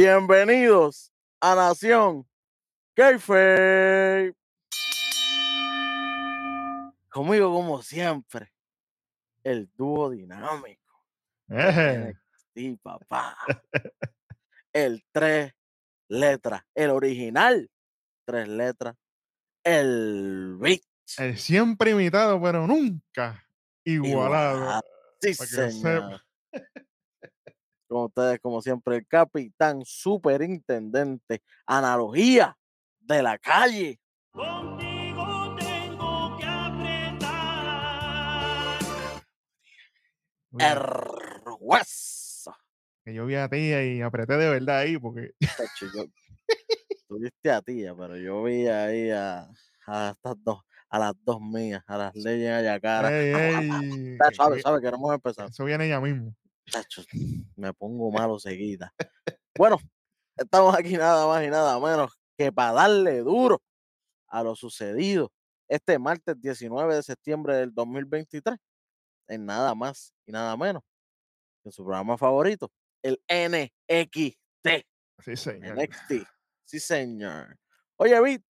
Bienvenidos a Nación Kayfabe. Conmigo, como siempre, el dúo dinámico. Eje. Sí, papá. El tres letras, el original, tres letras, el Rich. El siempre imitado, pero nunca igualado. Igualado. Sí, señor. Con ustedes, como siempre, el capitán, superintendente, analogía de la calle. Contigo tengo que apretar. Mira, El hueso. Que yo vi a tía y apreté de verdad ahí porque Tú viste a tía, pero yo vi ahí a, a estas dos, a las dos mías, a las leyes allá cara. ey, ey, Sabe, que sabe, queremos empezar. eso viene ya mismo. Tacho, me pongo malo seguida. Bueno, estamos aquí nada más y nada menos que para darle duro a lo sucedido este martes 19 de septiembre del 2023, en nada más y nada menos que su programa favorito, el NXT. Sí, señor. NXT. Sí, señor. Oye, Vic,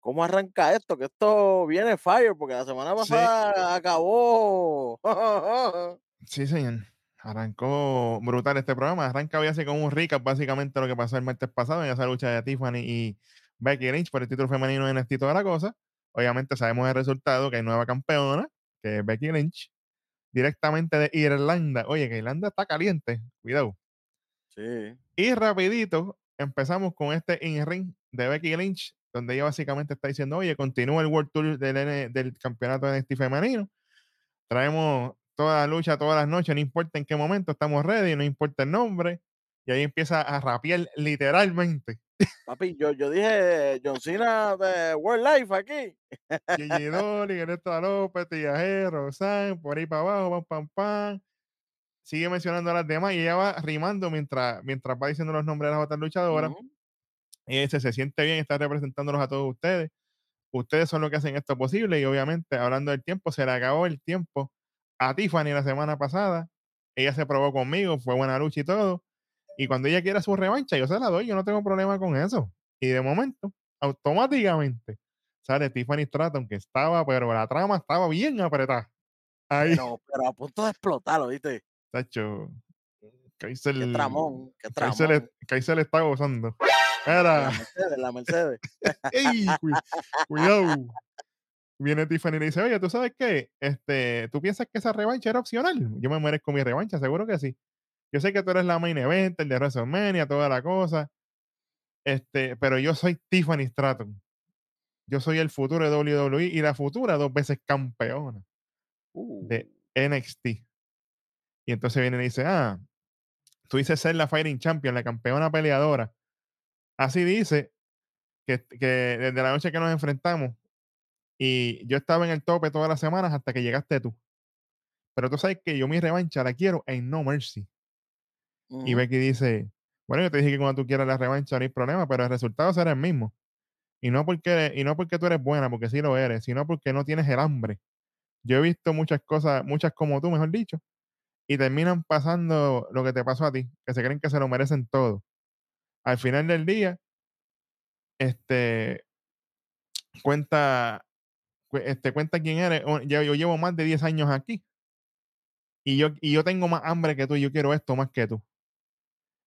¿cómo arranca esto? Que esto viene fire, porque la semana Sí. pasada acabó. Sí, señor. Arrancó brutal este programa. Arranca hoy así con un recap básicamente de lo que pasó el martes pasado en esa lucha de Tiffany y Becky Lynch por el título femenino en NXT y toda la cosa. Obviamente sabemos el resultado, que hay nueva campeona, que es Becky Lynch, directamente de Irlanda. Oye, que Irlanda está caliente. Cuidado. sí. Y rapidito empezamos con este in-ring de Becky Lynch, donde ella básicamente está diciendo, oye, continúa el World Tour del, del campeonato de NXT femenino. Traemos toda la lucha todas las noches, no importa en qué momento, estamos ready, no importa el nombre. Y ahí empieza a rapear literalmente. Papi, yo, yo dije John Cena de World Life aquí. Gigi Dolly, Ernesto López, Tillajero, San, por ahí para abajo, pam, pam, pam. Sigue mencionando a las demás y ella va rimando mientras, mientras va diciendo los nombres de las otras luchadoras. Ujú. y dice, se siente bien estar representándolos a todos ustedes. Ustedes son los que hacen esto posible y obviamente hablando del tiempo, se le acabó el tiempo a Tiffany la semana pasada. Ella se probó conmigo, fue buena lucha y todo. Y cuando ella quiera su revancha, yo se la doy, yo no tengo problema con eso. Y de momento, automáticamente, sale Tiffany Stratton, que estaba, pero la trama estaba bien apretada. Ahí, Pero, pero a punto de explotar, ¿viste? tacho. Kaiser, Qué tramón, qué tramón. Kaiser está gozando. La Era. Mercedes, la Mercedes. ¡Ey! cu- cuidado. Viene Tiffany y le dice, oye, ¿tú sabes qué? Este, ¿Tú piensas que esa revancha era opcional? Yo me merezco mi revancha, seguro que sí. Yo sé que tú eres la main event, el de WrestleMania, toda la cosa. Este, pero yo soy Tiffany Stratton. Yo soy el futuro de WWE y la futura dos veces campeona Uh, de NXT. Y entonces viene y dice, ah, tú dices ser la Fighting Champion, la campeona peleadora. Así dice que, que desde la noche que nos enfrentamos y yo estaba en el tope todas las semanas hasta que llegaste tú. Pero tú sabes que yo mi revancha la quiero en No Mercy. Y. Becky dice, bueno, yo te dije que cuando tú quieras la revancha no hay problema, pero el resultado será el mismo. Y no porque, y no porque tú eres buena, porque sí lo eres, sino porque no tienes el hambre. Yo he visto muchas cosas, muchas como tú, mejor dicho, y terminan pasando lo que te pasó a ti, que se creen que se lo merecen todo. Al final del día, este, cuenta, cu- este, cuenta quién eres. yo llevo más de 10 años aquí. Y yo, y yo tengo más hambre que tú, y yo quiero esto más que tú.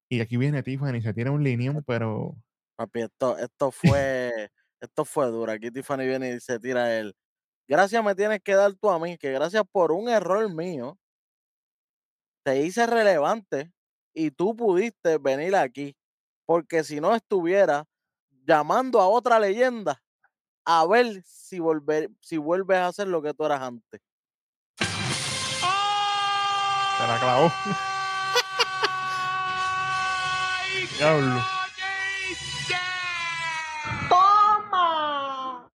Y aquí viene Tiffany, se tira un linión, pero Papi, esto, esto fue, esto fue duro. Aquí Tiffany viene y se tira él. Gracias me tienes que dar tú a mí, que gracias por un error mío, te hice relevante y tú pudiste venir aquí. Porque si no estuviera llamando a otra leyenda a ver si, volver, si vuelves a hacer lo que tú eras antes. se la clavó. ¡Ay, qué Diablo. ¡Toma!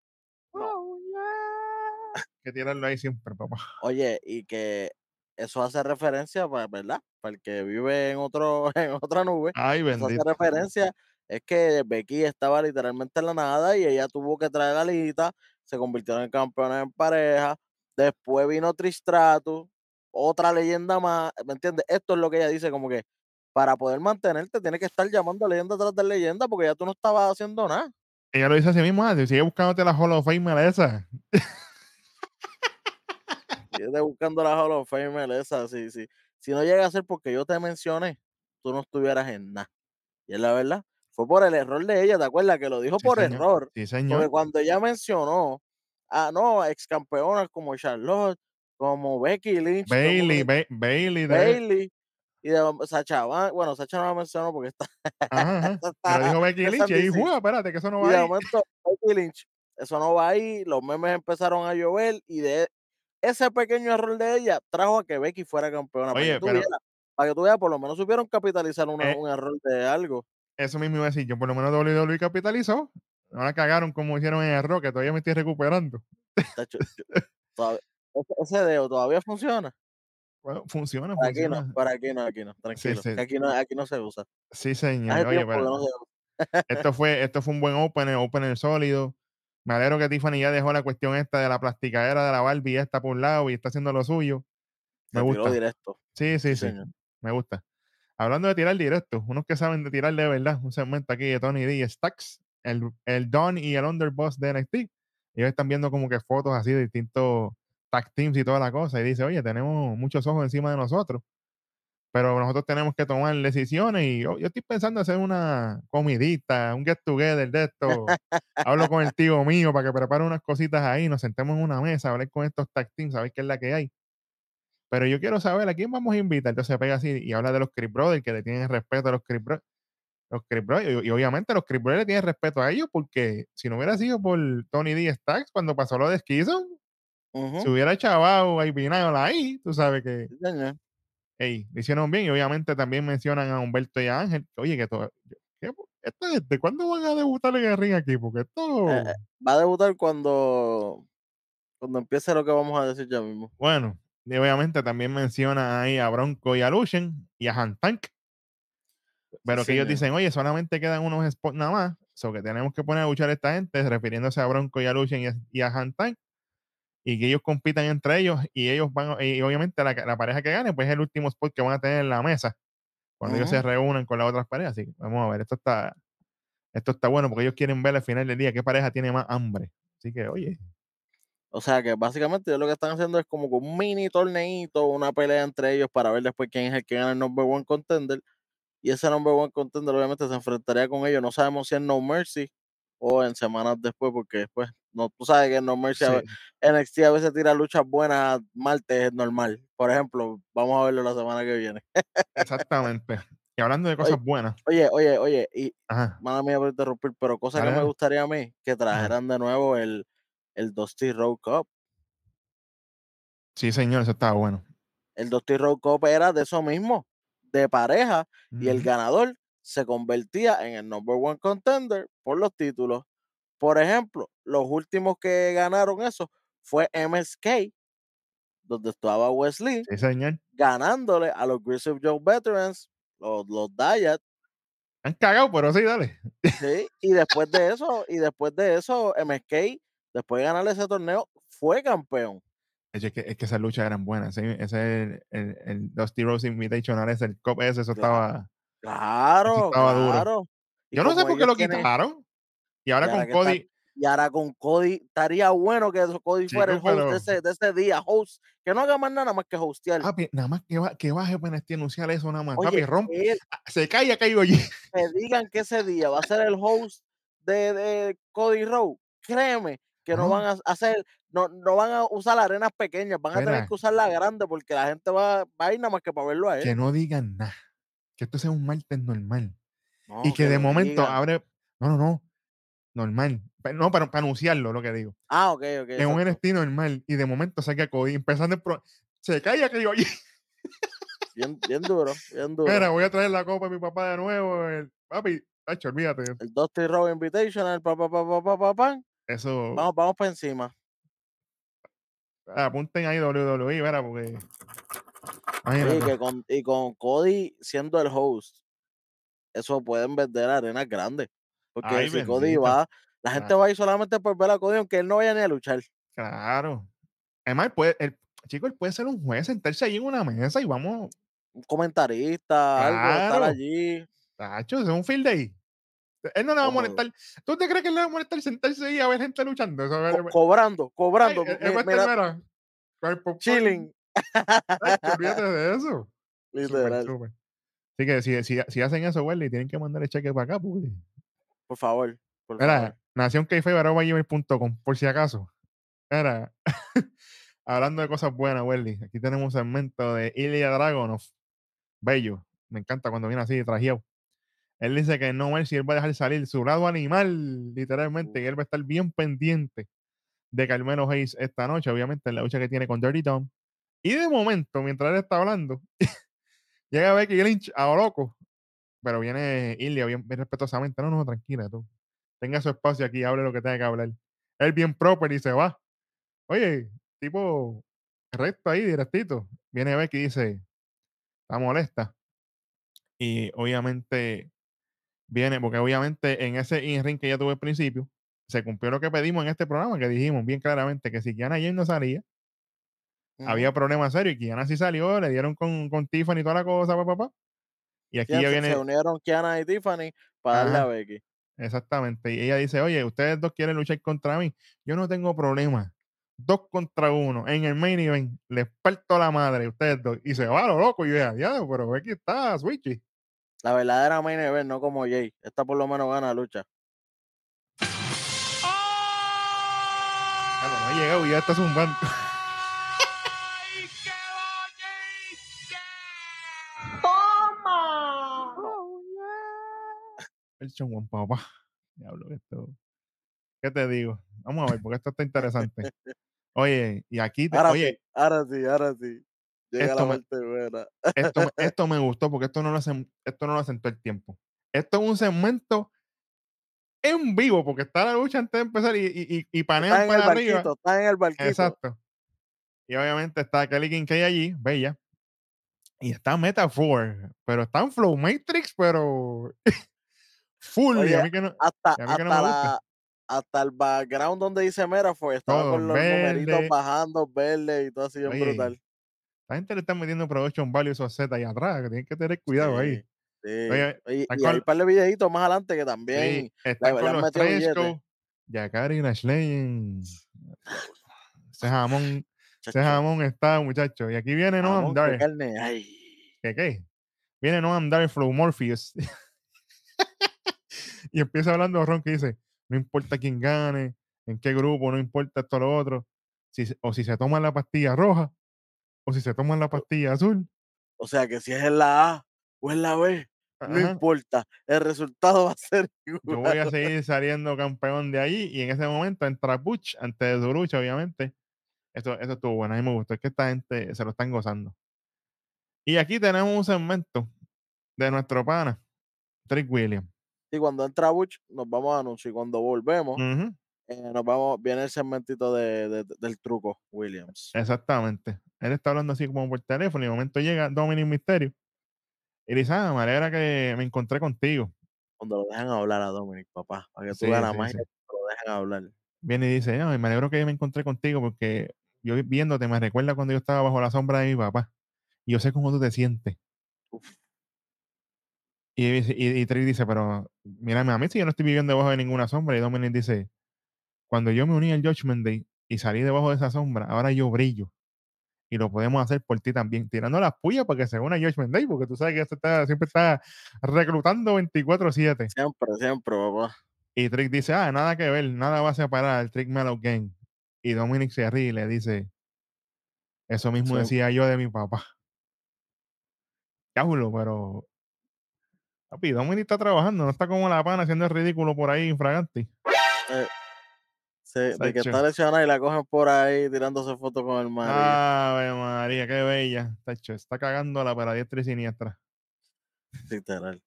que tirarlo ahí siempre, papá. Oye, y que eso hace referencia, ¿verdad? Para el que vive en, otro, en otra nube. Ay, Eso hace bendito. referencia es que Becky estaba literalmente en la nada y ella tuvo que traer a Lita, se convirtieron en campeones en pareja, después vino Tristratus, otra leyenda más, ¿me entiendes? Esto es lo que ella dice como que para poder mantenerte, tienes que estar llamando leyenda tras de leyenda porque ya tú no estabas haciendo nada. Ella lo dice así mismo, ah, sigue buscándote la Hall of Fame esa. Sigues buscando la Hall of Fame esa, sí, sí. Si no llega a ser porque yo te mencioné, tú no estuvieras en nada. Y es la verdad, fue por el error de ella, ¿te acuerdas? Que lo dijo Sí, por señor. error. Sí, Porque señor. cuando ella mencionó, ah, no, ex campeonas como Charlotte, como Becky Lynch, Bailey, Ba- Bailey, de, Bailey, y de Sacha bueno, Sacha no la mencionó porque está, ajá, Y dijo Becky Lynch y "Jua, espérate, que eso no Y va de ahí. momento, Becky Lynch, eso no va ahí, los memes empezaron a llover y de ese pequeño error de ella trajo a que Becky fuera campeona. Para Oye, que tú pero- vieras, para que tú veas, por lo menos supieron capitalizar una- Eh, un error de algo. Eso mismo iba a decir, yo por lo menos WWE capitalizó. No la cagaron como hicieron en el Rock, que todavía me estoy recuperando. Yo- ese, dedo todavía funciona. Bueno, funciona, Para aquí no, funciona. para aquí no, aquí no, tranquilo. sí. aquí no, aquí no se usa. Sí, señor. Hace Oye, tiempo que pero no se usa. esto fue, esto fue un buen opener, opener sólido. Me alegro que Tiffany ya dejó la cuestión esta de la plasticadera de la Barbie esta por un lado y está haciendo lo suyo. Me gusta. directo. Sí, sí, Sí, sí. Me gusta. Hablando de tirar directo, unos que saben de tirar de verdad, un segmento aquí de Tony D. Stacks, el, el Don y el Underboss de NXT. Ellos están viendo como que fotos así de distintos tag teams y toda la cosa. Y dice, oye, tenemos muchos ojos encima de nosotros. Pero nosotros tenemos que tomar decisiones. Y yo, yo estoy pensando hacer una comidita, un get together de esto. Hablo con el tío mío para que prepare unas cositas ahí. Nos sentemos en una mesa, hablar con estos tag teams, a ver qué es la que hay. Pero yo quiero saber a quién vamos a invitar. Entonces pega así y habla de los Creep Brothers, que le tienen respeto a los Creep Brothers. Los Creep Brothers, y, y obviamente los Creep Brothers le tienen respeto a ellos, porque si no hubiera sido por Tony D. Stacks cuando pasó lo de Skizon, Ujú, si hubiera chavado ahí Vinayol ahí, tú sabes que sí, señor. ey, lo hicieron bien. Y obviamente también mencionan a Humberto y a Ángel. Oye, que todo. ¿qué? ¿Esto de cuándo van a debutar en el ring aquí? Porque esto. Eh, eh, va a debutar cuando, cuando empiece lo que vamos a decir ya mismo. Bueno, y obviamente también menciona ahí a Bronco y a Luchen y a Hantank. Pero que ellos dicen, oye, solamente quedan unos spots nada más. So que tenemos que poner a luchar a esta gente, refiriéndose a Bronco y a Luchen y a, y a Hantank. Y que ellos compitan entre ellos y ellos van, y obviamente la, la pareja que gane, pues es el último spot que van a tener en la mesa. Cuando ellos se Ujú. reúnan con las otras parejas. Así que vamos a ver, esto está, esto está bueno porque ellos quieren ver al final del día qué pareja tiene más hambre. Así que, oye, O sea que básicamente ellos lo que están haciendo es como un mini torneito, una pelea entre ellos para ver después quién es el que gana el number one contender. Y ese number one contender obviamente se enfrentaría con ellos. No sabemos si en No Mercy o en semanas después, porque después, no, tú sabes que en No Mercy a sí, ve- NXT a veces tira luchas buenas martes, es normal. Por ejemplo, vamos a verlo la semana que viene. exactamente. Y hablando de cosas buenas, Oye, oye, oye, y ajá, mala mía por interrumpir, pero cosa Dale, que me gustaría a mí, que trajeran de nuevo el, el Dusty Road Cup. sí, señor, eso estaba bueno. El Dusty Road Cup era de eso mismo, de pareja, y el ganador se convertía en el number one contender por los títulos. Por ejemplo, los últimos que ganaron eso fue MSK, donde estaba Wesley, Sí, señor. ganándole a los Grizzly Joe Veterans, los, los Dyad, Han cagado, pero sí, dale. ¿sí? y después de eso, y después de eso, MSK, después de ganarle ese torneo, fue campeón. Es que, es que esas luchas eran buenas. ¿sí? Ese es el, el, el Dusty Rose Invitational, ese, el Cup ese, eso Claro. estaba. Claro, estaba duro. claro. Y Yo no sé por qué lo tienen- quitaron. Y ahora y con está- Cody. Y ahora con Cody, estaría bueno que Cody fuera el host pero- de, ese, de ese día, host, que no haga más nada más que hostear. Papi, nada más que, va, que baje para este anunciar eso nada más. Oye, Papi, rompe. él- Se cae y caigo allí. que digan que ese día va a ser el host de, de Cody Rowe, créeme que no van a hacer, no, no van a usar arenas pequeñas, van a tener que usar la grande porque la gente va, va a ir nada más que para verlo a él. Que no digan nada. Que esto sea un martes normal. No, y que, de momento digan. abre. No, no, no. Normal. No, para, para anunciarlo, lo que digo. Ah, ok, ok. en un. NXT normal. Y de momento saca Cody. Empezando el pro- Se cae y caigo allí. Bien, bien duro, bien duro. Mira, voy a traer la copa a mi papá de nuevo. el- papi, tacho, olvídate. El Dusty Rowe Invitational, pa, pa, pa, pa, pa, pa, pan. Eso. Vamos, vamos para encima. Apunten ahí WWE, verá, porque. Imagínate. que con, y con Cody siendo el host, eso pueden vender arenas grandes. Porque Ay, si Cody va, la gente va a ir solamente por ver a Cody, aunque él no vaya ni a luchar. Claro. Además, puede, el, chico, él puede ser un juez, sentarse ahí en una mesa y vamos. un comentarista, algo, estar allí. Tacho, es un field day. Él no le va a molestar. ¿Tú te crees que él le va a molestar sentarse ahí a ver gente luchando? Eso, Co- cobrando, ay, cobrando. él- él mira, el popcorn. chilling. Tacho, olvídate de eso. Literal. súper. Así que si, si, si hacen eso, Welly, tienen que mandar el cheque para acá. Pues. Por favor, por Mira, nacionkeife.com, por si acaso. Mira, hablando de cosas buenas, Welly, aquí tenemos un segmento de Ilya Dragonov. Bello. Me encanta cuando viene así, trajeado. Él dice que no ver si él va a dejar salir su lado animal, literalmente, y él va a estar bien pendiente de Carmelo Hayes esta noche, obviamente, en la lucha que tiene con Dirty Tom. Y de momento, mientras él está hablando, llega a Becky Lynch a lo loco, pero viene Ilya bien, bien respetuosamente. No, no, tranquila, tú. Tenga su espacio aquí, hable lo que tenga que hablar. Él bien proper y se va. Oye, tipo recto ahí, directito. Viene Becky y dice, está molesta. Y obviamente viene, porque obviamente en ese in-ring que ya tuve al principio, se cumplió lo que pedimos en este programa, que dijimos bien claramente que si Kiana James no salía, había problemas serios y Kiana sí salió, le dieron con, con Tiffany y toda la cosa, papá, papá. Y aquí ya viene, Se unieron Kiana y Tiffany para darle a. Becky. exactamente, y ella dice, oye, ustedes dos quieren luchar contra mí, yo no tengo problema. Dos contra uno en el main event, les parto la madre, ustedes dos, y se va lo loco, y yo, ya, pero Becky está switchy. La verdadera main event, no como Jay. Esta por lo menos gana la lucha. Ya no, ha llegado y ya está zumbando. ¡Ay, qué bonita! El chongón, papá. Diablo, esto. ¿Qué te digo? Vamos a ver, porque esto está interesante. Oye, y aquí, te- Ahora oye, sí, ahora sí, ahora sí. Llega Esto la me- parte buena. esto, me- esto me gustó porque esto no lo hacen, esto no lo hacen todo el tiempo. Esto es un segmento en vivo, porque está la lucha antes de empezar y, y, y, y panean Está en el para arriba. barquito, está en el barquito. Exacto. Y obviamente está Kelly Kincaid allí, bella. Y está Metaphor, pero está en Flow Matrix, pero full. y Oye, a mí que no, Hasta, y a mí que no hasta, me gusta. la, hasta el background donde dice Metaphor estaba Todo con los numeritos verde. bajando, verde y todo así bien Oye, brutal. La gente le está metiendo production value a esos Z ahí atrás, que tienen que tener cuidado ahí. Sí. Oye, y hay un par de videitos más adelante que también. Sí, están con los Yakari. Ese jamón, ese chacho, jamón está, muchacho. Y aquí viene Noam Dar. ¿Qué qué? Viene Noam Dar Flow Morpheus. y empieza hablando Ron que dice: No importa quién gane, en qué grupo, no importa esto o lo otro. Si, o si se toman la pastilla roja, o si se toman la pastilla azul. O sea que si es en la A o en la B, no importa. El resultado va a ser igual. yo voy a seguir saliendo campeón de ahí. Y en ese momento entra Butch antes de su lucha, obviamente. Eso, eso estuvo bueno, a mí me gustó. Es que esta gente se lo están gozando. Y aquí tenemos un segmento de nuestro pana, Trick Williams. Y cuando entra Butch, nos vamos a anunciar. Y cuando volvemos, Ujú, eh, nos vamos, viene el segmentito de, de- de- del truco, Williams. Exactamente. Él está hablando así como por teléfono y de momento llega Dominic Mysterio. Y dice, ah, me alegra que me encontré contigo. Cuando lo dejan hablar a Dominic, papá, para que tú Sí, ganas sí, más sí. lo dejan hablar. Viene y dice, "No, me alegro que me encontré contigo porque yo viéndote me recuerda cuando yo estaba bajo la sombra de mi papá. Y yo sé cómo tú te sientes. Uf. Y, y, y Trick dice, pero mírame a mí si yo no estoy viviendo debajo de ninguna sombra. Y Dominic dice, cuando yo me uní al Judgment Day y salí debajo de esa sombra, ahora yo brillo. Y lo podemos hacer por ti también, tirando las puyas para que se una Judgment Day, porque tú sabes que este está, siempre está reclutando 24-7. Siempre, siempre, papá. Y Trick dice, ah, nada que ver, nada va a separar al Trick Mellow Gang. Y Dominic se ríe y le dice, eso mismo Sí. decía yo de mi papá. Diablo, pero... Papi, Dominic está trabajando, no está como la pana haciendo el ridículo por ahí infraganti. Eh, sí, de que está lesionada y la cogen por ahí tirándose fotos con el María. Ave María, qué bella. Tacho, está cagándola para diestra y siniestra. Literal.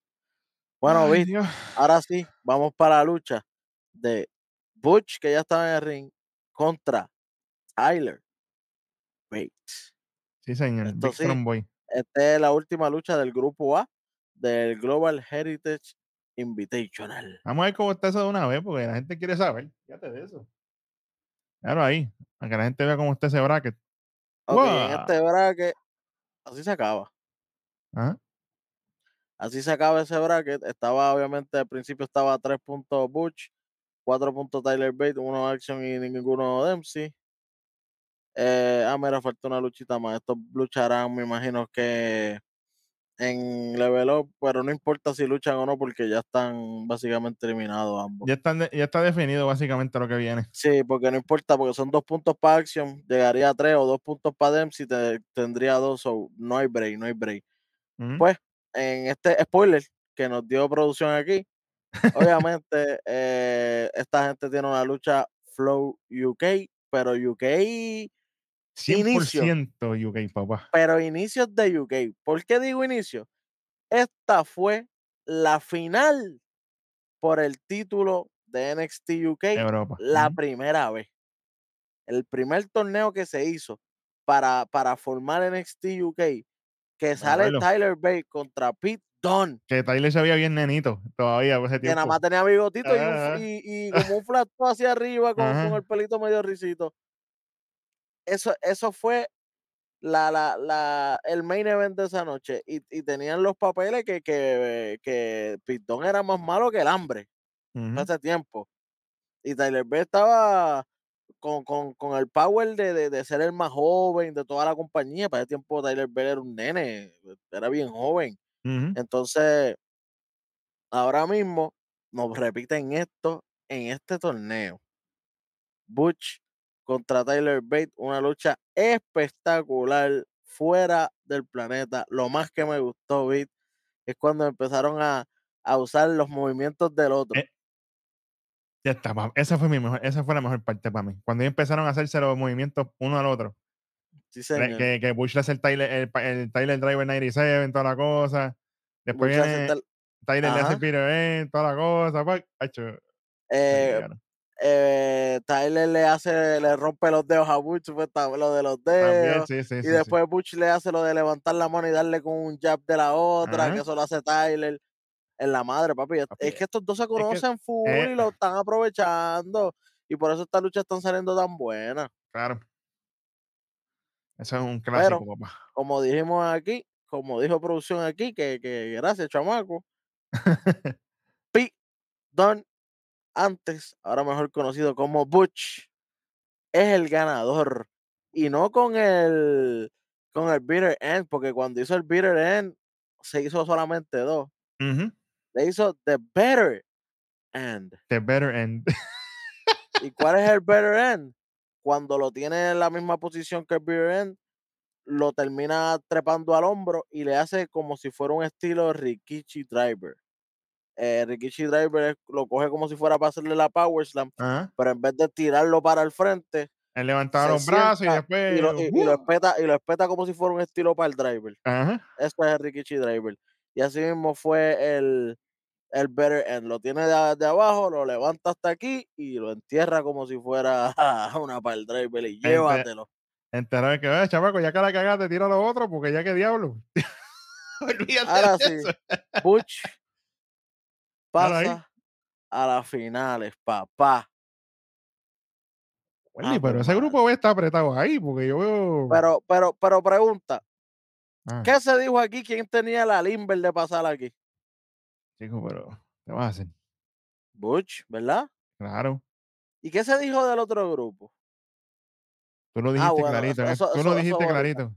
Bueno, Dios. ahora sí, vamos para la lucha de Butch, que ya estaba en el ring, contra Tyler Bates. Sí, señor. Esto sí. Esta es la última lucha del grupo A del Global Heritage Invitational. Vamos a ver cómo está eso de una vez, porque la gente quiere saber. Fíjate de eso. Claro, ahí. Para que la gente vea cómo está ese bracket. Ok, en ¡Guau! este bracket, así se acaba. Ajá. Así se acaba ese bracket. Estaba, obviamente, al principio estaba 3 puntos Butch, 4 puntos Tyler Bate, 1 Action y ninguno Dempsey. Eh, ah, mira, falta una luchita más. Estos lucharán, me imagino que en Level Up, pero no importa si luchan o no, porque ya están básicamente eliminados ambos. Ya, están de- ya está definido básicamente lo que viene. Sí, porque no importa, porque son dos puntos para Action, llegaría a tres, o dos puntos para Dempsey, te- tendría dos, o no hay break, no hay break. Pues, en este spoiler que nos dio producción aquí, obviamente eh, esta gente tiene una lucha Flow UK, pero UK, 100% UK, papá. pero inicios de UK. ¿Por qué digo inicio? Esta fue la final por el título de NXT UK Europa. la primera vez. El primer torneo que se hizo para, para formar NXT UK, que sale. Tyler Bate contra Pete Dunne, Que Tyler se veía bien nenito todavía por ese que nada tiempo. más tenía bigotito y, un f- Ajá. y, y como un flat hacia arriba con, el pelito medio risito. Eso, eso fue la, la, la, el main event de esa noche. Y, y tenían los papeles que, que, que Dunne era más malo que el hambre. Hace tiempo. Y Tyler Bate estaba con, con, con el power de, de, de ser el más joven de toda la compañía. Para ese tiempo Tyler Bate era un nene, era bien joven. Entonces, ahora mismo nos repiten esto en este torneo. Butch contra Tyler Bate, una lucha espectacular fuera del planeta. Lo más que me gustó, Bate, es cuando empezaron a, a usar los movimientos del otro. Eh, Ya está, esa fue mi mejor, esa fue la mejor parte para mí. Cuando empezaron a hacerse los movimientos uno al otro. sí, señor. Que, que Bush le hace el Tyler, el, el Tyler Driver 97, toda la cosa. Después viene Tyler le hace Ajá. el Peter toda la cosa. hacho, se eh. Eh, Tyler le hace, le rompe los dedos a Butch, ta- lo de los También, dedos. sí, sí, y sí, después Butch le hace lo de levantar la mano y darle con un jab de la otra, Ajá. que eso lo hace Tyler. En la madre, papi. Es- Papi, Es que estos dos se que- conocen full eh. y lo están aprovechando. Y por eso estas luchas están saliendo tan buenas. Claro. Eso es un clásico, papá. Como dijimos aquí, como dijo producción aquí, que, que gracias, chamaco. Pete Dunne, antes, ahora mejor conocido como Butch, es el ganador. Y no con el con el Bitter End, porque cuando hizo el Bitter End, se hizo solamente dos. Ujú. Le hizo The Better End. The better end. ¿Y cuál es el Better End? Cuando lo tiene en la misma posición que el Bitter End, lo termina trepando al hombro y le hace como si fuera un estilo Rikichi Driver. Eh, Rikichi Driver lo coge como si fuera para hacerle la Power Slam, Ajá. pero en vez de tirarlo para el frente, Él levantaba los brazos y después. y lo, y- y lo ¡uh! espeta, y lo espeta como si fuera un estilo para el driver. Ajá. Eso es el Rikichi Driver. Y así mismo fue el, el Better End. Lo tiene de, de abajo, lo levanta hasta aquí y lo entierra como si fuera una para el driver y Ente- llévatelo. Enterado de que, "Eh, chavaco, ya que la cagaste, tira lo otro, porque ya que diablo. Olvídate Ahora de sí, eso. Butch. Pasa a las finales, papá. Wendy, Ave pero ese grupo B está apretado ahí, porque yo veo. Pero, pero, pero pregunta, Ah, ¿qué se dijo aquí? ¿Quién tenía la limber de pasar aquí? chico, pero. ¿Qué vas a hacer? Butch, ¿verdad? Claro. ¿Y qué se dijo del otro grupo? Tú lo Ah, dijiste bueno, clarito. eso- ¿eh? eso- Tú eso- lo dijiste clarito.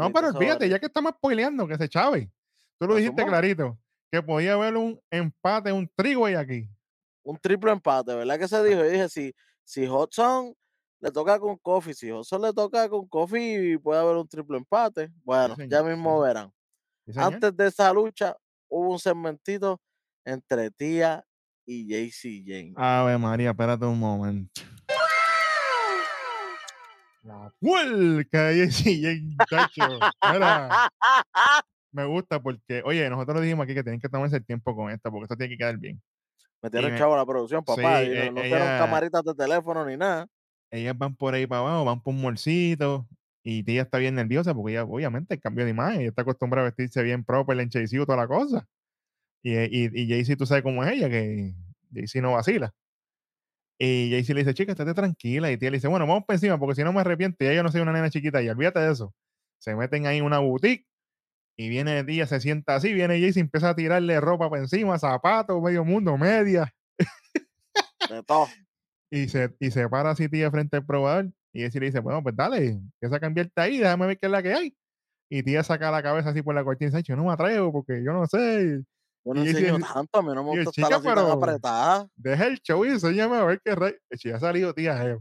No, pero olvídate, ya que estamos spoileando, que se chave. Tú lo dijiste clarito. Que podía haber un empate, un trigo aquí. un triple empate, ¿verdad que se dijo? Yo dije, si, si Hudson le toca con Coffee, si Hudson le toca con Coffee, puede haber un triple empate. Bueno, ya mismo verán. Sí. Antes de esa lucha, hubo un segmentito entre Tía y JC Jane. Ave María, espérate un momento. La puerca de tacho. Mira, me gusta porque, oye, nosotros dijimos aquí que tienen que tomarse el tiempo con esta, porque esto tiene que quedar bien. Metieron me- chavo a la producción, papá. Sí, y no, eh, no ella- camaritas de teléfono ni nada. Ellas van por ahí para abajo, van por un morcito. Y ella está bien nerviosa porque ella, obviamente, el cambio de imagen. Ella está acostumbrada a vestirse bien proper, enchecido, toda la cosa. Y, y, y Jaycee, tú sabes cómo es ella, que Jaycee no vacila. Y Jaycee le dice, chica, estate tranquila. Y tía le dice, bueno, vamos por encima, porque si no me arrepiento, ya yo no soy una nena chiquita y olvídate de eso. Se meten ahí en una boutique Y viene Tía, se sienta así, viene Jayce y empieza a tirarle ropa para encima, zapatos, medio mundo, media. De todo. Y se, y se para así tía frente al probador. Y le dice, bueno, pues dale, empieza a cambiarte ahí, déjame ver qué es la que hay. Y tía saca la cabeza así por la cortina y dice, yo no me atrevo porque yo no sé. Yo no enseño tanto, a mí no me el gusta estar así tan apretada. Deja el show y enséñame a ver qué rey. Y ha salido tía.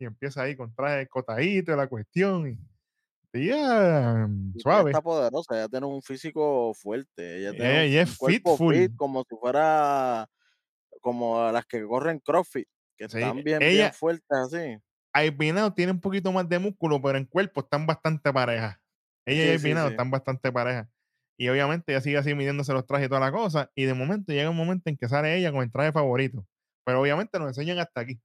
Y empieza ahí con traje escotadito, la cuestión. Y tía, suave. está poderosa, ella tiene un físico fuerte. Ella tiene Ella- un, ella es un cuerpo fit fit como si fuera como las que corren CrossFit, que Sí, están bien, ella- bien fuertes así. Albinado tiene un poquito más de músculo, pero en cuerpo están bastante parejas. Ella y Sí, Albinado sí. están bastante parejas. Y obviamente ella sigue así midiéndose los trajes y toda la cosa. Y de momento llega un momento en que sale ella con el traje favorito. Pero obviamente nos enseñan hasta aquí.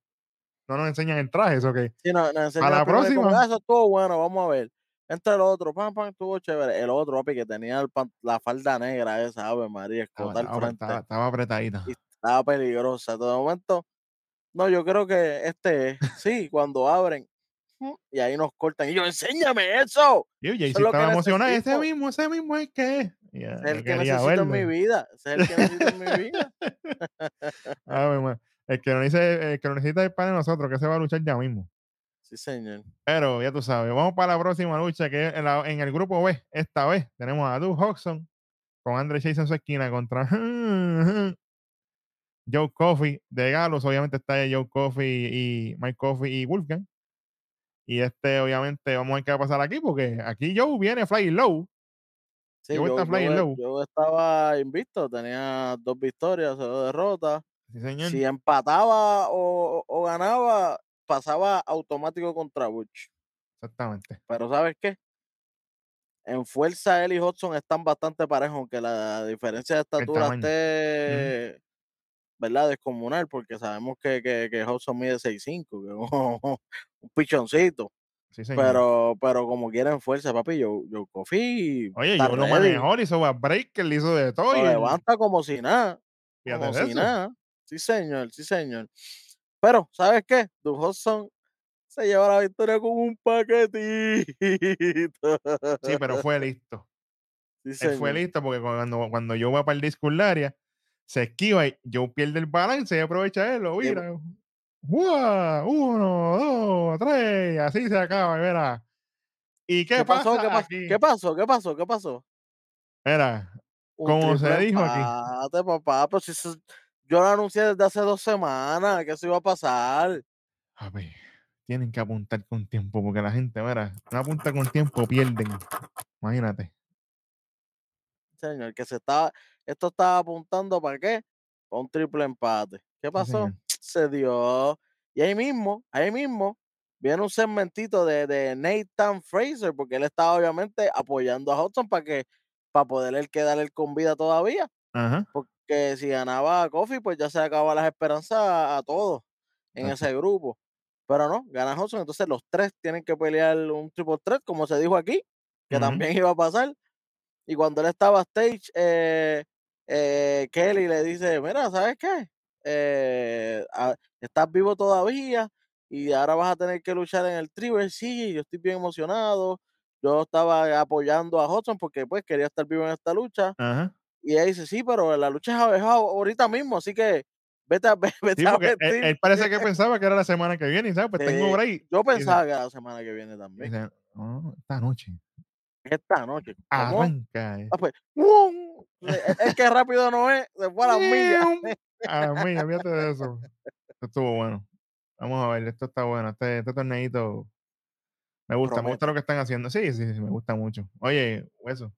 No nos enseñan el traje, eso que. Sí, no, nos la primero y como, próxima. "Ah, eso estuvo bueno, vamos a ver. Entre el otro, pam, pam, estuvo chévere. El otro, papi, que tenía el pan- la falda negra esa, ave María, Estaba, al estaba- frente. estaba- estaba apretadita. y estaba peligrosa. De momento, no, yo creo que este, es. sí, cuando abren, mm, y ahí nos cortan. Y yo, enséñame eso. Y Jaycee es lo que estaba emocionada. Ese mismo, ese mismo es que. es". Y ya, Ese es el que necesito en mi vida. Es el que necesito en mi vida. Ave María. El que no dice, el que lo necesita es para nosotros, que se va a luchar ya mismo. Sí, señor. Pero ya tú sabes, vamos para la próxima lucha que es en, la- en el grupo B. Esta vez tenemos a Doug Hodgson con Andre Chase en su esquina contra Joe Coffey de Galos. Obviamente está Joe Coffey y Mike Coffey y Wolfgang. Y este, obviamente, vamos a ver qué va a pasar aquí porque aquí Joe viene flying low. Sí, Yo yo- low. yo estaba invicto, tenía dos victorias, cero derrotas. Sí, señor. Si empataba o, o ganaba, pasaba automático contra Butch. Exactamente. Pero ¿sabes qué? En fuerza él y Hudson están bastante parejos, aunque la diferencia de estatura esté, ¿verdad? Descomunal, porque sabemos que, que, que Hudson mide 6'5", que es un, un pichoncito. Sí. Pero, pero como quieren fuerza, papi, yo, yo Kofi Oye, yo lo manejó, le hizo breaker, le hizo de todo. lo y el- levanta como si nada, fíjate como si eso. nada. Sí, señor, sí, señor. Pero, ¿sabes qué? Du Hudson se lleva la victoria con un paquetito. Sí, pero fue listo. Sí, Él fue listo porque cuando, cuando yo voy para el disco área, se esquiva y yo pierde el balance y aprovecha él, lo Sí, vira. ¡Guau! Uno, dos, tres, así se acaba, mira. ¿Y qué, ¿Qué pasó? pasa ¿Qué pasó? aquí? ¿Qué pasó? ¿Qué pasó? ¿Qué pasó? Mira, Como se dijo aquí. papá. Pero si eso- yo lo anuncié desde hace dos semanas que eso iba a pasar. a ver, tienen que apuntar con tiempo porque la gente, mira, no apunta con tiempo, pierden. Imagínate. Señor, que se estaba, esto estaba apuntando para qué? Para un triple empate. ¿Qué pasó? Se dio. Y ahí mismo, ahí mismo, viene un segmentito de, de Nathan Fraser, porque él estaba obviamente apoyando a Hudson para que, para poder él quedar él con vida todavía. Ajá. Porque si ganaba a Kofi, pues ya se acababan las esperanzas a, a todos en ese grupo. Pero no, gana Hudson, entonces los tres tienen que pelear un triple threat, como se dijo aquí, que también iba a pasar. Y cuando él estaba stage, eh, eh, Kelly le dice, mira, ¿sabes qué? Eh, ah, estás vivo todavía y ahora vas a tener que luchar en el triple. Sí, yo estoy bien emocionado. Yo estaba apoyando a Hudson porque pues quería estar vivo en esta lucha. Ajá. Y ella dice, sí, pero la lucha es ahorita mismo, así que vete a, ve- vete Sí, a él, vestir". él parece que pensaba que era la semana que viene, ¿sabes? Pues tengo Eh, break. Yo pensaba que era la semana que viene también. dice, no, esta noche. Esta noche. ¿Cómo? Arranca. eh. Ah, pues, ¡wum! Es que rápido no es, se fue a las millas. A las millas, fíjate de eso. Esto estuvo bueno. Vamos a ver, esto está bueno. Este, este torneito me gusta, me gusta lo que están haciendo. Sí, sí, sí, me gusta mucho. Oye, eso.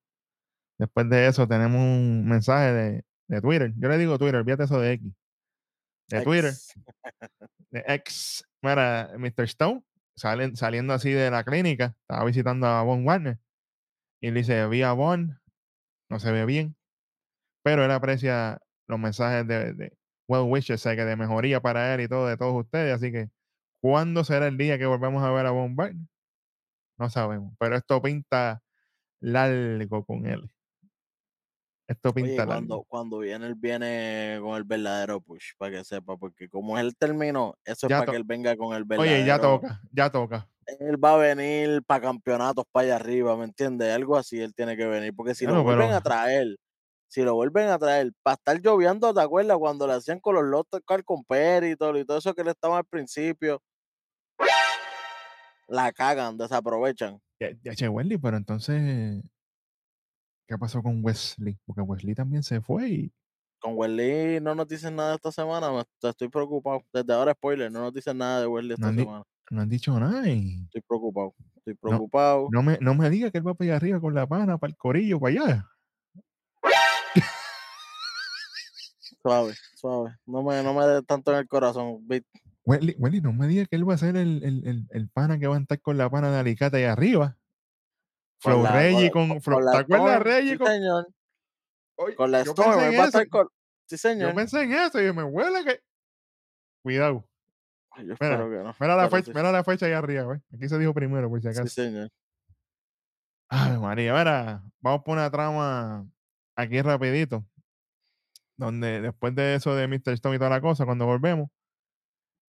Después de eso, tenemos un mensaje de, de Twitter. Yo le digo Twitter, fíjate eso de X. De Twitter, Ex. de X. Mira, Mr. Stone, salen, saliendo así de la clínica, estaba visitando a Von Warner. Y le dice, vi a Von, no se ve bien, pero él aprecia los mensajes de, de well wishes, que de mejoría para él y todo, de todos ustedes. Así que, ¿cuándo será el día que volvamos a ver a Von Warner? No sabemos, pero esto pinta largo con él. Esto Oye, pinta cuando, largo. cuando viene, él viene con el verdadero push, para que sepa, porque como él terminó, eso es para que él venga con el verdadero. Oye, ya toca, ya toca. él va a venir para campeonatos para allá arriba, ¿me entiendes? Algo así él tiene que venir, porque si lo vuelven pero- a traer, si lo vuelven a traer, para estar lloviendo, ¿te acuerdas? Cuando le hacían con los lotos con Perry y todo, y todo eso que le estaban al principio, la cagan, desaprovechan. Ya, ya, che, pero entonces, ¿qué pasó con Wesley? Porque Wesley también se fue y Con Wesley no nos dicen nada esta semana, estoy preocupado. Desde ahora, spoiler, no nos dicen nada de Wesley esta No semana. no han dicho nada. Y Estoy preocupado, estoy preocupado. no me, no me diga que él va para allá arriba con la pana, para el corillo, para allá. Suave, suave. No me, no me dé tanto en el corazón. Vic. Wesley, Wesley, no me diga que él va a ser el, el, el, el pana que va a estar con la pana de Alicate allá arriba. Flow Reggie con- Flow- ¿Te acuerdas Storm, Reggie sí, con, señor. Con la yo Storm. Sí, Yo señor. pensé en eso y me huele que. Cuidado. Yo Mira, que no. Mira la, fecha, sí, mira la fecha ahí arriba, ¿ves? Aquí se dijo primero, por si sí, acaso. señor. Ay, María, mira, vamos por una trama aquí rapidito. Donde después de eso de Mr. Stone y toda la cosa, cuando volvemos,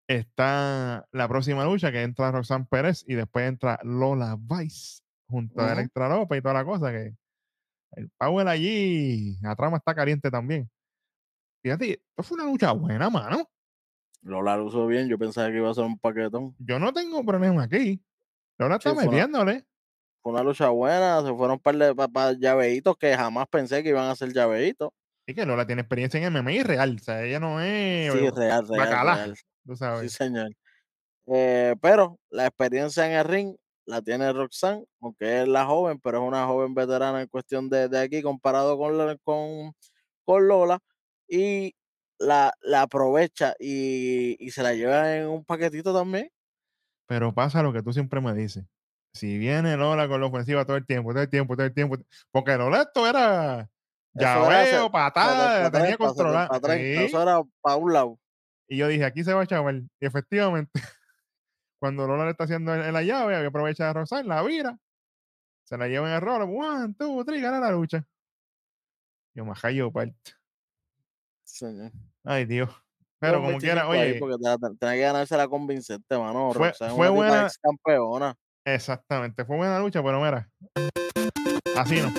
está la próxima lucha que entra Roxanne Pérez y después entra Lola Vice junto a. Electra López y toda la cosa que el Power allí, la trama está caliente también. Fíjate, esto fue una lucha buena, mano. Lola lo usó bien. Yo pensaba que iba a ser un paquetón. Yo no tengo problema aquí. Lola está Sí, una- metiéndole. Fue una lucha buena. Se fueron un par de pa- pa- llaveitos que jamás pensé que iban a ser llaveitos. Y que Lola tiene experiencia en MMA y real. O sea, ella no es Sí, real, real, bacalá, real. tú Sí, señor. Eh, pero la experiencia en el ring la tiene Roxanne, aunque es la joven, pero es una joven veterana en cuestión de, de aquí comparado con, la- con, con Lola. Y la, la aprovecha y, y se la lleva en un paquetito también. Pero pasa lo que tú siempre me dices. Si viene Lola con la ofensiva todo el tiempo, todo el tiempo, todo el tiempo. Porque Lola esto era llaveo, patada, Pa' tenía 30, controlada. pa' 30, Sí. Eso era para un lado. Y yo dije, aquí se va a chaval. Y efectivamente, cuando Lola le está haciendo en, en la llave, había aprovecha a Rosario, la vira, se la lleva en el rol, one, two, three, gana la lucha. Yo me hallo parte. Señor. Ay, Dios. Pero como quiera, 25 ahí oye, porque te- te- tenía que ganársela convincente, mano. Fue- Roxanne fue buena- ex campeona. exactamente, fue buena lucha, pero mira, así no,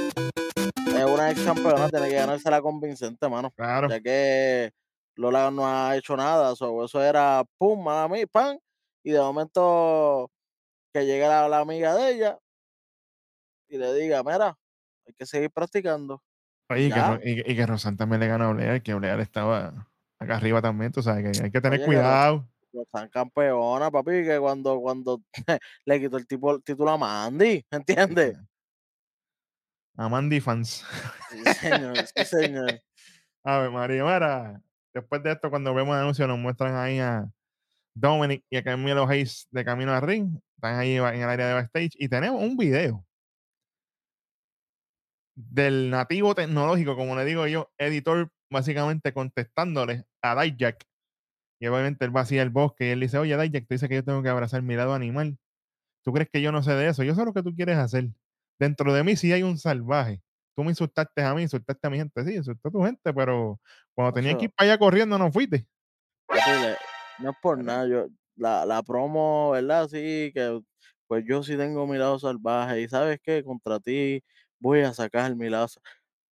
Es una ex campeona, tiene que ganársela convincente, mano. claro. ya que Lola no ha hecho nada, so, eso era pum, a mí, pan, y de momento que llegue la, la amiga de ella y le diga, mira, hay que seguir practicando. Oye, y que, y, que- y que Rosan también le ganó a Olear, que Olear estaba acá arriba también, tú sabes que hay que tener Oye, cuidado. Están campeona, papi, que cuando, cuando le quitó el tipo, título a Mandy, ¿me entiendes? A Mandy fans. Sí, señor, sí, señor. A ver, María, mira, después de esto, cuando vemos el anuncio, nos muestran ahí a Dominic y Camilo Hayes de camino al ring. Están ahí en el área de backstage y tenemos un video del nativo tecnológico, como le digo yo, editor, básicamente contestándole a Dijak. Y obviamente él va así al bosque y él dice, oye, Dijak, tú dices que yo tengo que abrazar mi lado animal. ¿Tú crees que yo no sé de eso? Yo sé lo que tú quieres hacer. Dentro de mí sí hay un salvaje. Tú me insultaste a mí, insultaste a mi gente. Sí, insultaste a tu gente, pero cuando tenías que ir para allá corriendo no fuiste. No es por nada, yo, la, la promo, ¿verdad? Sí, que pues yo sí tengo mi lado salvaje y sabes qué, contra ti voy a sacar mi lado. sa-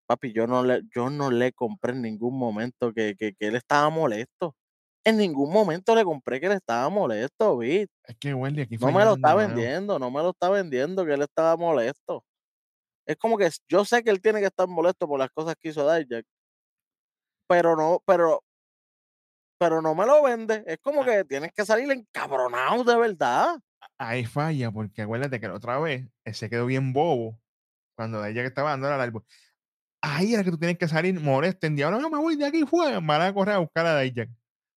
Papi, yo no le, yo no le compré en ningún momento que, que, que él estaba molesto. En ningún momento le compré que él estaba molesto, ¿viste? Es que Wendy aquí No me lo está vendiendo, no me lo está vendiendo que él estaba molesto. Es como que yo sé que él tiene que estar molesto por las cosas que hizo Dijak, pero no, pero, pero no me lo vende. Es como que tienes que salir encabronado de verdad. Ahí falla, porque acuérdate que la otra vez él se quedó bien bobo cuando ella que estaba dando al árbol. Ahí era que tú tienes que salir molesto en diablo. No me voy de aquí, fue. Van a correr a buscar a Dijak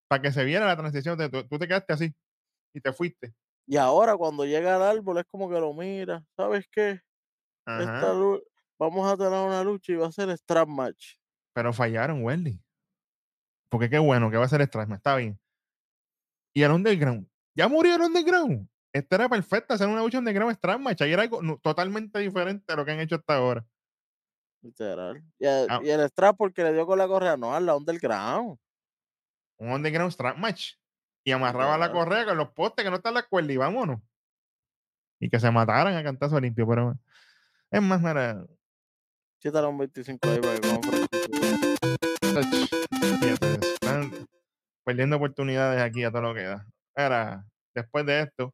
para que se viera la transición. Tú, tú te quedaste así y te fuiste. Y ahora cuando llega al árbol es como que lo mira. ¿Sabes qué? Esta vamos a tener una lucha y va a ser strap match. Pero fallaron, Wendy. Porque qué bueno que va a ser Strasma, está bien. Y el Underground. Ya murió el Underground. Esta era perfecta hacer una lucha Underground Strasma. Ahí era algo totalmente diferente a lo que han hecho hasta ahora. Literal. Y, el- Ah. y el strap porque le dio con la correa, no, al underground. Un Underground Strap Match. Y amarraba la correa con los postes que no están en la cuerda y vámonos. y que se mataran a cantazo limpio, pero es más, Quítale un 25 ahí perdiendo oportunidades aquí a todo lo que da. Ahora, después de esto,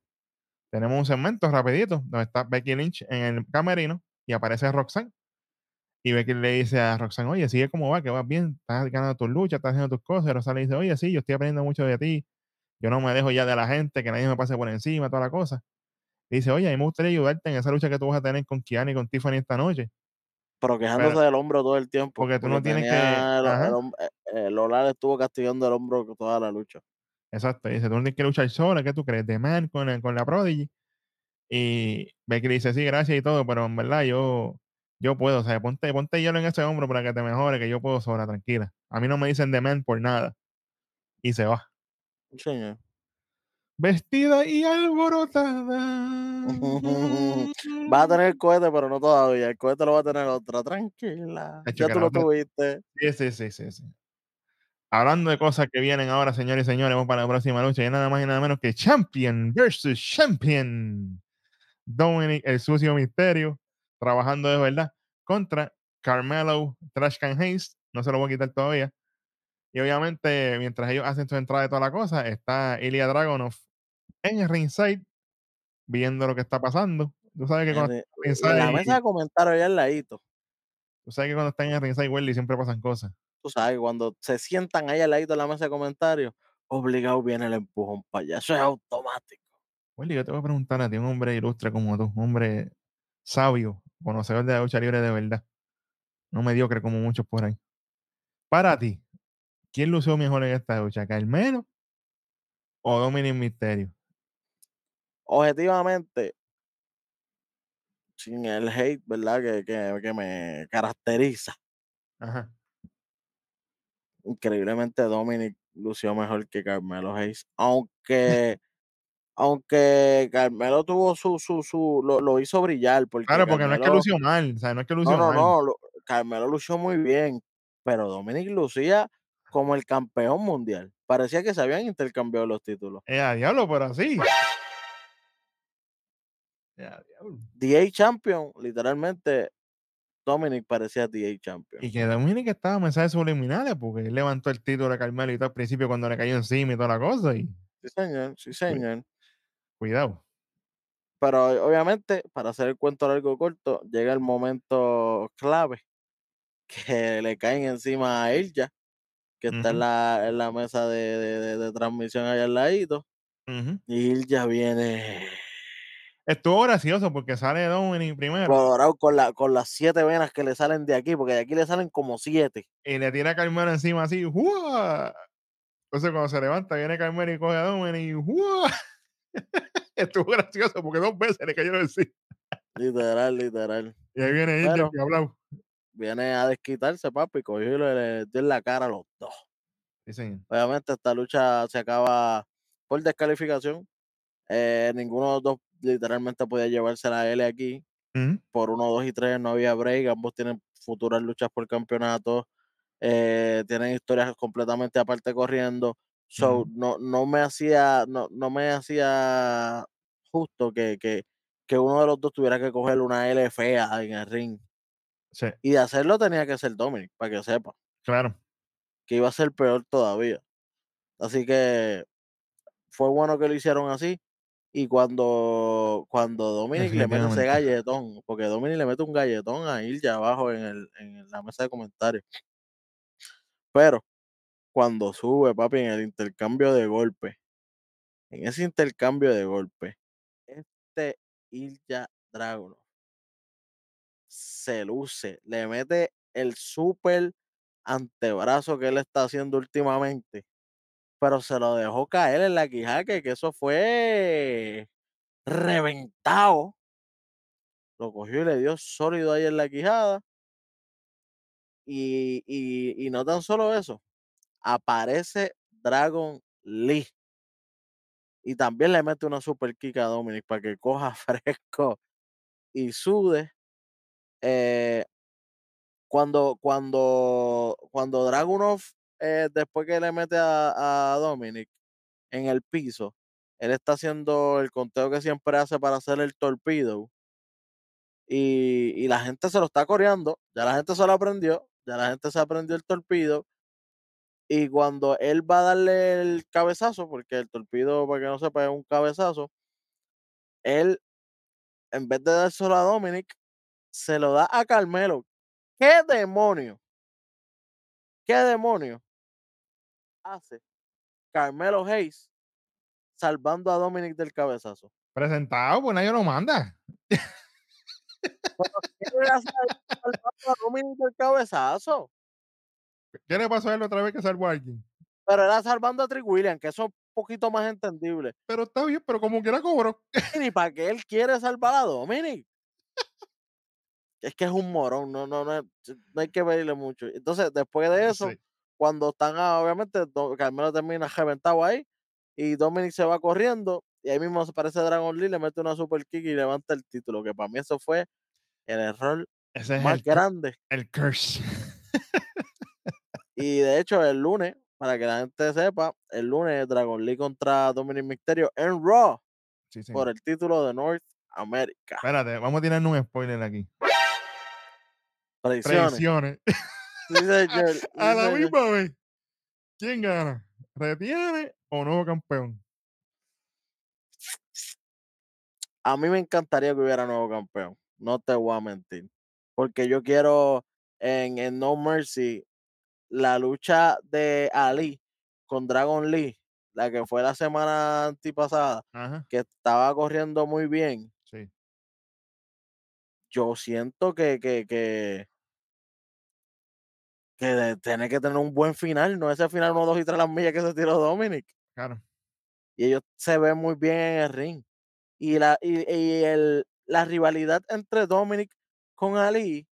tenemos un segmento rapidito donde está Becky Lynch en el camerino y aparece Roxanne. Y Becky le dice a Roxanne, oye, sigue como va, que vas bien, estás ganando tus luchas, estás haciendo tus cosas. Y Roxanne le dice, oye, sí, yo estoy aprendiendo mucho de ti, yo no me dejo ya de la gente, que nadie me pase por encima, toda la cosa. Dice, oye, a mí me gustaría ayudarte en esa lucha que tú vas a tener con Kiana y con Tiffany esta noche. Pero quejándose Pero- del hombro todo el tiempo. porque tú no tienes que- el- el eh, eh, Lola le estuvo castigando el hombro toda la lucha. Exacto. Dice, tú no tienes que luchar sola, ¿qué tú crees? De man con, el- con la Prodigy. Y Becky dice, sí, gracias y todo, pero en verdad yo, yo puedo, o sea, ponte, ponte hielo en ese hombro para que te mejore, que yo puedo sola, tranquila. A mí no me dicen de man por nada. Y se va. Señor. Vestida y alborotada. Va a tener el cohete, pero no todavía. El cohete lo va a tener otra. Tranquila. Hecho, Ya tú lo tuviste. Sí, sí, sí, sí, sí. Hablando de cosas que vienen ahora, señores y señores, vamos para la próxima lucha. Y nada más y nada menos que Champion versus Champion. Dominic, el sucio misterio, trabajando de verdad contra Carmelo Trash Can Hayes. No se lo voy a quitar todavía. Y obviamente, mientras ellos hacen su entrada de toda la cosa, está Ilya Dragonov en el ringside viendo lo que está pasando. Tú sabes que cuando, En, en la mesa de comentarios allá al ladito. tú sabes que cuando están en el ringside, Welly, siempre pasan cosas. Tú sabes, cuando se sientan ahí al ladito en la mesa de comentarios, obligado viene el empujón para allá. Eso es automático. Welly, yo te voy a preguntar a ti, un hombre ilustre como tú, un hombre sabio, conocedor de la lucha libre de verdad, no mediocre como muchos por ahí. Para ti, ¿quién lució mejor en esta lucha, Carmelo o Dominic Mysterio? Objetivamente, sin el hate, ¿verdad? Que, que, que me caracteriza. Ajá. increíblemente Dominic lució mejor que Carmelo Hayes, aunque aunque Carmelo tuvo su su su lo, lo hizo brillar porque Claro, porque no es que lució mal, o sea, no es que lució no no mal. no lo- Carmelo lució muy bien, pero Dominic lucía como el campeón mundial. Parecía que se habían intercambiado los títulos. Eh, a diablo, pero así. A. DA Champion, literalmente Dominic parecía DA Champion. Y que Dominic estaba a mensajes subliminales porque él levantó el título de Carmelo y todo al principio cuando le cayó encima y toda la cosa. Y Sí, señor, sí, señor. cuidado. Pero obviamente, para hacer el cuento largo corto, llega el momento clave que le caen encima a ella, que está en la, en la mesa de, de- de- de transmisión allá al ladito, Ujú. y Ilja viene Estuvo gracioso porque sale Dominic primero colorado con, la, con las siete venas que le salen de aquí, porque de aquí le salen como siete. y le tira a Carmelo encima así. ¡Jua! Entonces cuando se levanta, viene Carmelo y coge a Dominic y ¡jua! Estuvo gracioso porque dos veces le cayeron encima. Literal, literal. Y ahí viene ella Pero- que habló. Viene a desquitarse, papi, y cogió y le, le dio en la cara a los dos. Sí, señor. Obviamente esta lucha se acaba por descalificación. Eh, ninguno de los dos literalmente podía llevarse la L aquí. Por 1, 2 y 3 no había break. Ambos tienen futuras luchas por campeonato. eh, tienen historias completamente aparte corriendo. So, no, no me hacía, no, no me hacía justo que, que, que uno de los dos tuviera que coger una L fea en el ring. Sí, Y de hacerlo tenía que ser Dominic, para que sepa claro. que iba a ser peor todavía. Así que fue bueno que lo hicieron así. Y cuando, cuando Dominic le mete ese galletón, porque Dominic le mete un galletón a Ilja abajo en, el, en la mesa de comentarios. Pero cuando sube, papi, en el intercambio de golpes, en ese intercambio de golpes, este Ilja Dragon se luce, le mete el super antebrazo que él está haciendo últimamente, pero se lo dejó caer en la quijada, que eso fue reventado. Lo cogió y le dio sólido ahí en la quijada. Y, y, y no tan solo eso, aparece Dragon Lee. Y también le mete una super kick a Dominic para que coja fresco y sude. Eh, cuando, cuando, cuando Dragunov, eh, después que le mete a, Dominic en el piso, él está haciendo el conteo que siempre hace para hacer el torpedo. Y, y la gente se lo está coreando, ya la gente se lo aprendió, ya la gente se aprendió el torpedo. Y cuando él va a darle el cabezazo, porque el torpedo, para que no sepa, es un cabezazo, él, en vez de dárselo a Dominic, se lo da a Carmelo. ¿Qué demonio? ¿Qué demonio hace Carmelo Hayes salvando a Dominic del cabezazo? Presentado, pues nadie lo manda. ¿Qué le hace ahí salvando a Dominic del cabezazo? ¿Qué le pasó a él otra vez que salvó a alguien? Pero era salvando a Trick William, que eso es un poquito más entendible. Pero está bien, pero como quiera cobro. Y ni para qué él quiere salvar a Dominic. Es que es un morón, no, no, no, no hay que pedirle mucho. Entonces, después de eso, Sí. Cuando están, obviamente, Carmelo termina reventado ahí y Dominic se va corriendo y ahí mismo aparece Dragon Lee, le mete una super kick y levanta el título, que para mí eso fue el error Ese más el, grande. el curse. Y de hecho, el lunes, para que la gente sepa, el lunes Dragon Lee contra Dominic Mysterio en Raw Sí, por el título de North America. Espérate, vamos a tirar un spoiler aquí. Predicciones. Predicciones. Sí, señor, sí, a la señor. misma vez. ¿Quién gana? ¿Retiene o nuevo campeón? a mí me encantaría que hubiera nuevo campeón. No te voy a mentir. Porque yo quiero en, en No Mercy la lucha de Ali con Dragon Lee, la que fue la semana antipasada, Ajá. que estaba corriendo muy bien. Sí. Yo siento que, que, que, que tiene que tener un buen final, no ese final 1, 2 y 3 las millas que se tiró Dominic. Claro. y ellos se ven muy bien en el ring. Y la, y, y el, la rivalidad entre Dominic con Ali,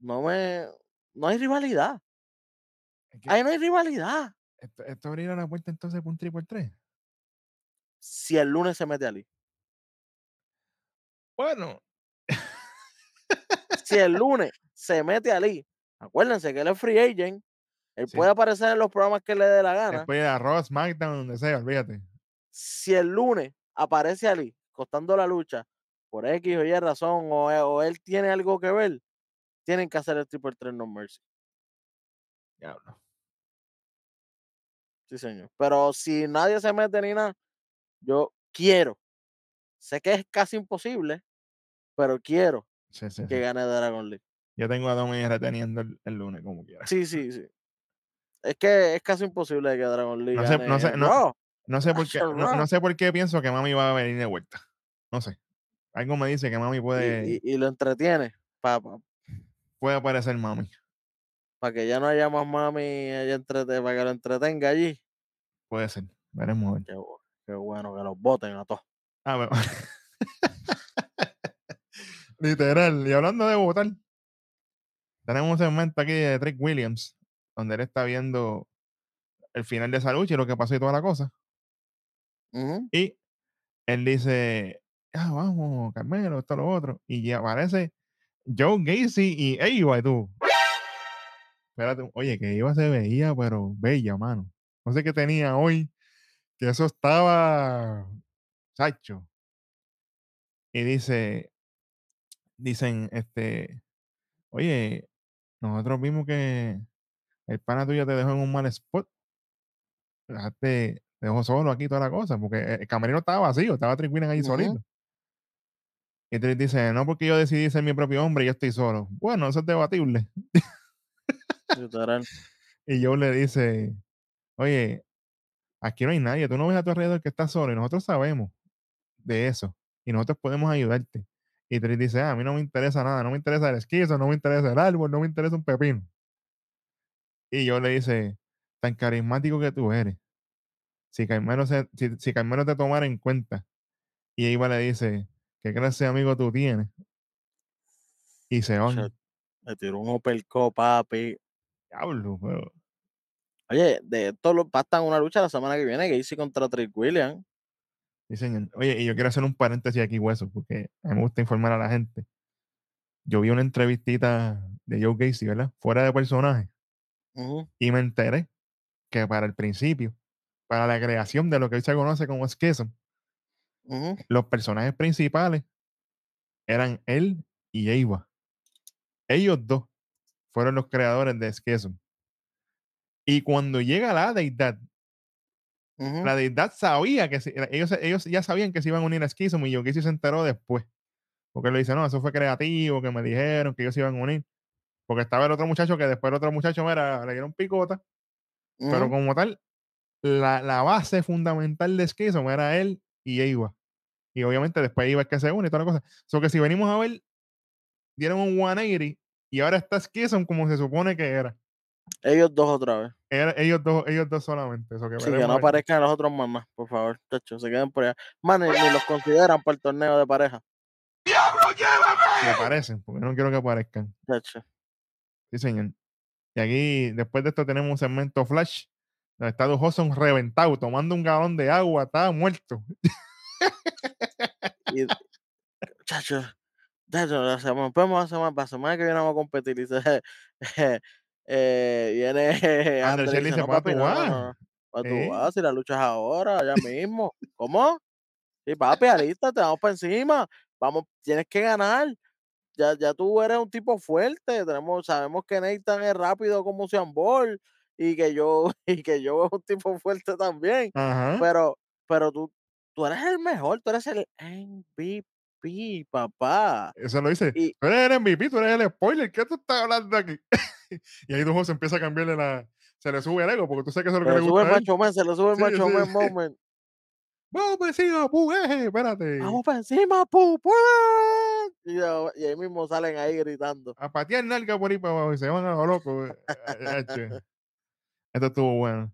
no me, no hay rivalidad. Es que Ahí no hay rivalidad. esto, esto abrirá la puerta entonces para un triple 3. Si el lunes se mete Ali. Bueno, Si el lunes se mete Ali, acuérdense que él es free agent. Él Sí. puede aparecer en los programas que le dé la gana. después de Raw, SmackDown, donde sea, olvídate. Si el lunes aparece Ali costando la lucha por X o Y razón, o, e- o él tiene algo que ver, tienen que hacer el triple 3 no mercy. Diablo. Sí, señor. Pero si nadie se mete ni nada, yo quiero. Sé que es casi imposible, pero quiero Sí, sí, que gane Dragon League. Yo tengo a Dominic reteniendo el, el lunes, como quiera. Sí, sí, sí. Es que es casi imposible que Dragon League No sé- no sé- no- sé por qué, no, sé por qué pienso que Mami va a venir de vuelta. No sé. Algo me dice que Mami puede, y, y lo entretiene para puede aparecer Mami. que ya no haya más mami ella entrete, para que lo entretenga allí. Puede ser. Veremos. Qué, qué bueno que los voten a todos. Ah, bueno. Literal. Y hablando de votar, tenemos un segmento aquí de Trick Williams, donde él está viendo el final de esa lucha y lo que pasó y toda la cosa. Y él dice, ah, vamos, Carmelo, esto, lo otro. Y ya aparece Joe Gacy y Eva, y tú. Espérate, oye, que Eva se veía, pero bella, mano. No sé qué tenía hoy, que eso estaba chacho. Y dice, dicen, este, oye, nosotros vimos que el pana tuyo te dejó en un mal spot. Dejaste, te dejó solo aquí toda la cosa, porque el camerino estaba vacío, estaba Williams ahí Ujú. solito. Y Trick dice, no porque yo decidí ser mi propio hombre, yo estoy solo. Bueno, eso es debatible. Y Joe le dice, oye, aquí no hay nadie, tú no ves a tu alrededor que estás solo y nosotros sabemos de eso y nosotros podemos ayudarte. Y Trick dice, ah, a mí no me interesa nada, no me interesa el esquizo, no me interesa el árbol, no me interesa un pepino. Y Joe le dice, tan carismático que tú eres. Si Carmelo, se, si, si Carmelo te tomara en cuenta. Y Eva le dice, ¿qué clase de amigo tú tienes? Y se. Shit. Me tiró un uppercut, papi. Diablo, Oye, de esto lo pastan una lucha la semana que viene, Gacy contra Trick Williams. Sí, señor. Oye, y yo quiero hacer un paréntesis aquí, hueso, porque a mí me gusta informar a la gente. Yo vi una entrevistita de Joe Gacy, ¿verdad? Fuera de personaje. Y me enteré que para el principio, para la creación de lo que hoy se conoce como Schism, los personajes principales eran él y Eva. Ellos dos fueron los creadores de Schism. Y cuando llega la deidad, La deidad sabía que ellos, ellos ya sabían que se iban a unir a Schism y Yogisi se enteró después. Porque le dice, no, eso fue creativo, que me dijeron que ellos se iban a unir. Porque estaba el otro muchacho que después el otro muchacho mira, le dieron picota. Pero como tal, la, la base fundamental de Schism era él y Eva. Y obviamente después Eva es que se une y toda la cosa. So que si venimos a ver, dieron un 180 y ahora está Schism como se supone que era. Ellos dos otra vez. Era ellos dos, ellos dos solamente. Eso que Sí, que no aparezcan los otros más, más, por favor, chacho, se queden por allá. Man, ni, ni los consideran para el torneo de pareja, ¡Diablo, llévame! Me parecen, porque no quiero que aparezcan. chacho. Sí, señor. Y aquí, después de esto, tenemos un segmento flash. Donde está Doug Hudson reventado, tomando un galón de agua, estaba muerto. Y, chacho, chacho, la semana, podemos hacer más, para la semana que viene vamos a competir. Y dice, eh, viene Anderson André y dice, no, "Pa' papi, no, no, vas". no, pa' tú Eh. vas, si la luchas ahora, ya mismo. ¿Cómo? Sí, papi, alístate, vamos para encima. Vamos, tienes que ganar. Ya, ya tú eres un tipo fuerte. Tenemos, sabemos que Nathan es rápido como Sean Ball y que yo, y que yo es un tipo fuerte también. Ajá. Pero, pero tú, tú eres el mejor, tú eres el MVP, papá. Eso lo dice. Y- Tú eres el MVP, tú eres el spoiler. ¿Qué tú estás hablando aquí? y ahí Doug Hudson empieza a cambiarle la. Se le sube el ego, porque tú sabes que eso es lo Se que le le sube el gusta macho man, se le sube el Sí, macho sí, man moment. Vamos encima, pu, eje, espérate. Vamos para encima, pu, pu. Y, y ahí mismo salen ahí gritando. A patear nalga por ahí para abajo y se van a lo loco. eh. Esto estuvo bueno.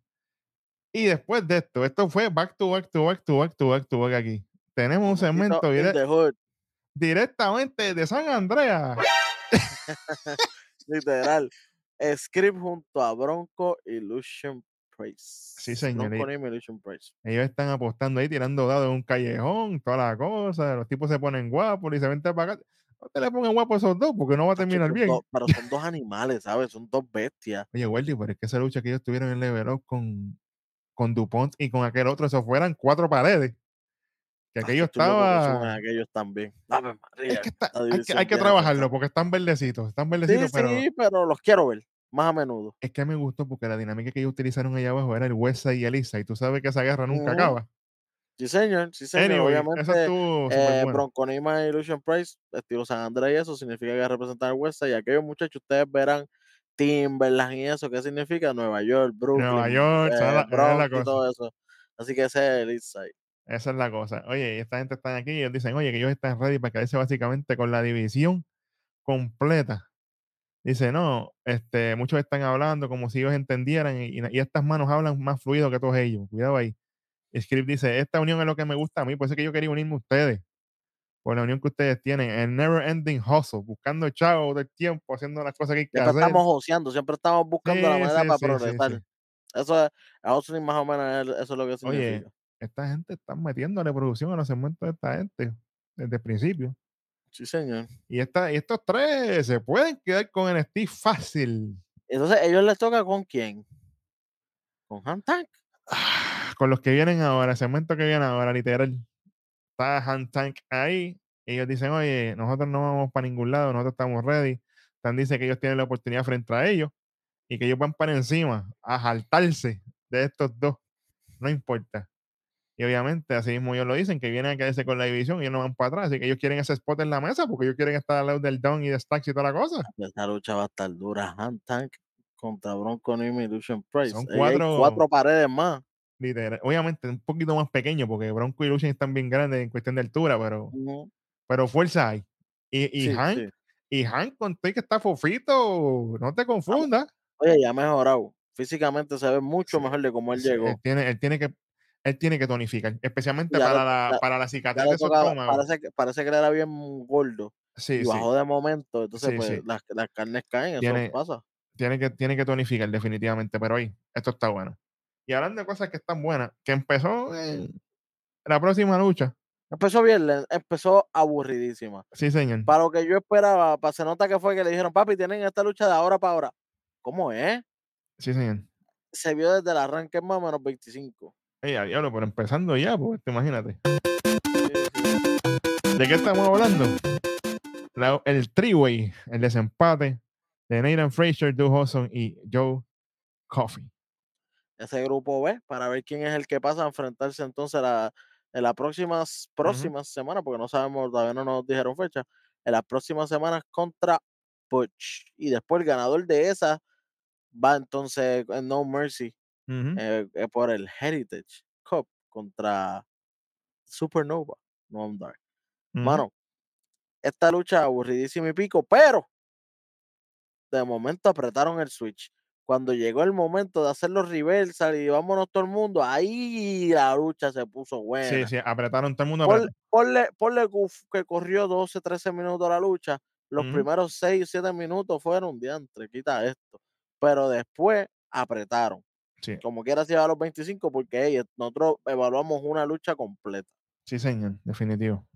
Y después de esto, esto fue back to back to back to back to back to back aquí. Tenemos un segmento directamente de San Andreas. literal. Script junto a Bronco y Lucian Price. Sí, señor, Bronco y- Lucian Price. Ellos están apostando ahí, tirando dados en un callejón, toda la cosa. Los tipos se ponen guapos y se vente para acá. No te le pongan guapos esos dos porque no va a terminar bien. dos- pero son dos animales, ¿sabes? Son dos bestias. Oye, Weldy, pero es que esa lucha que ellos tuvieron en Level Up con, con DuPont y con aquel otro, eso fueran cuatro paredes. Que Macho, aquello estaba. aquellos también. Ave María, Es que está- hay, que, hay trabajarlo porque están verdecitos, están Sí, verdecitos, pero sí, pero los quiero ver más a menudo. es que me gustó porque la dinámica que ellos utilizaron allá abajo era el Westside y Elisa, y tú sabes que esa guerra nunca acaba. Sí, señor, sí, señor. Anyway, eso Obviamente, estuvo eh, bueno. Bronco Nima y Lucian Price, estilo San Andrés y eso significa que representan el West Side. Y aquellos muchachos, ustedes verán Timberland y eso, ¿qué significa? Nueva York, Brooklyn, Nueva York, eh, la y todo eso. Así que ese es el East Side. Esa es la cosa. Oye, esta gente está aquí y ellos dicen, oye, que ellos están ready para quedarse básicamente con la división completa. Dice, no, este, muchos están hablando como si ellos entendieran y, y estas manos hablan más fluido que todos ellos. Cuidado ahí. Script dice, esta unión es lo que me gusta a mí, por eso es que yo quería unirme a ustedes. Por la unión que ustedes tienen. El never ending hustle, buscando chavo del tiempo, haciendo las cosas que hay que Siempre hacer. estamos joseando, siempre estamos buscando la Sí, manera sí, para sí, progresar. Eso es, hustling más o menos, es- eso es lo que Oye, significa. Esta gente está metiéndole producción a los segmentos de esta gente desde el principio. Sí, señor. Y, esta, y estos tres se pueden quedar con NXT fácil. Entonces, ¿ellos les toca con quién? ¿Con Han Tank? Con los que vienen ahora, el segmento que viene ahora, literal. Está Han Tank ahí. Ellos dicen, oye, nosotros no vamos para ningún lado, nosotros estamos ready. Tan dice que ellos tienen la oportunidad frente a ellos y que ellos van para encima a jaltarse de estos dos. No importa. Y obviamente, así mismo ellos lo dicen, que vienen a quedarse con la división y ellos no van para atrás. Así que ellos quieren ese spot en la mesa porque ellos quieren estar al lado del Down y de Stacks y toda la cosa. Esta lucha va a estar dura. Han Tank contra Bronco Nimi y Lucian Price. Son cuatro- cuatro paredes más. Literal. Obviamente, un poquito más pequeño porque Bronco y Lucian están bien grandes en cuestión de altura, pero, pero fuerza hay. Y, y Sí, Hank, sí. y Hank con que está fofito, no te confundas. Oye, ya ha mejorado. Físicamente se ve mucho mejor de cómo él Sí, llegó. Él tiene, él tiene que él tiene que tonificar, especialmente Ya para, la, para la cicatriz de su parece, que, parece que era bien gordo Sí, y sí. bajó de momento. Entonces, Sí, pues. Las, las carnes caen. Tiene- Eso pasa. Tiene que, tiene que tonificar definitivamente, pero ahí, esto está bueno. Y hablando de cosas que están buenas, que empezó la próxima lucha. Empezó bien, empezó aburridísima. Sí, señor. Para lo que yo esperaba, para se nota que fue que le dijeron, papi, tienen esta lucha de ahora para ahora. ¿Cómo es? Sí, señor. Se vio desde el arranque más o menos 25. Ey, a diablo, pero empezando ya, pues, te imagínate. ¿De qué estamos hablando? La- el three-way, el desempate de Nathan Frazier, Duke Hudson y Joe Coffey. Ese grupo B, para ver quién es el que pasa a enfrentarse entonces la, en las próximas, próximas semanas, porque no sabemos, todavía no nos dijeron fecha, en las próximas semanas contra Butch. Y después el ganador de esa va entonces en No Mercy Ujú. eh, eh, por el Heritage Cup contra Supernova. No I'm Dark. Ujú. Mano, esta lucha aburridísima y pico, pero de momento apretaron el switch. Cuando llegó el momento de hacer los reversal y vámonos todo el mundo, ahí la lucha se puso buena. Sí, sí, apretaron todo el mundo. Ponle, ponle, ponle que corrió 12, 13 minutos la lucha. Los primeros 6, 7 minutos fueron diantre, quita esto. Pero después apretaron. Sí, Como quiera se lleva a los 25 porque ey, nosotros evaluamos una lucha completa. sí, señor, definitivo.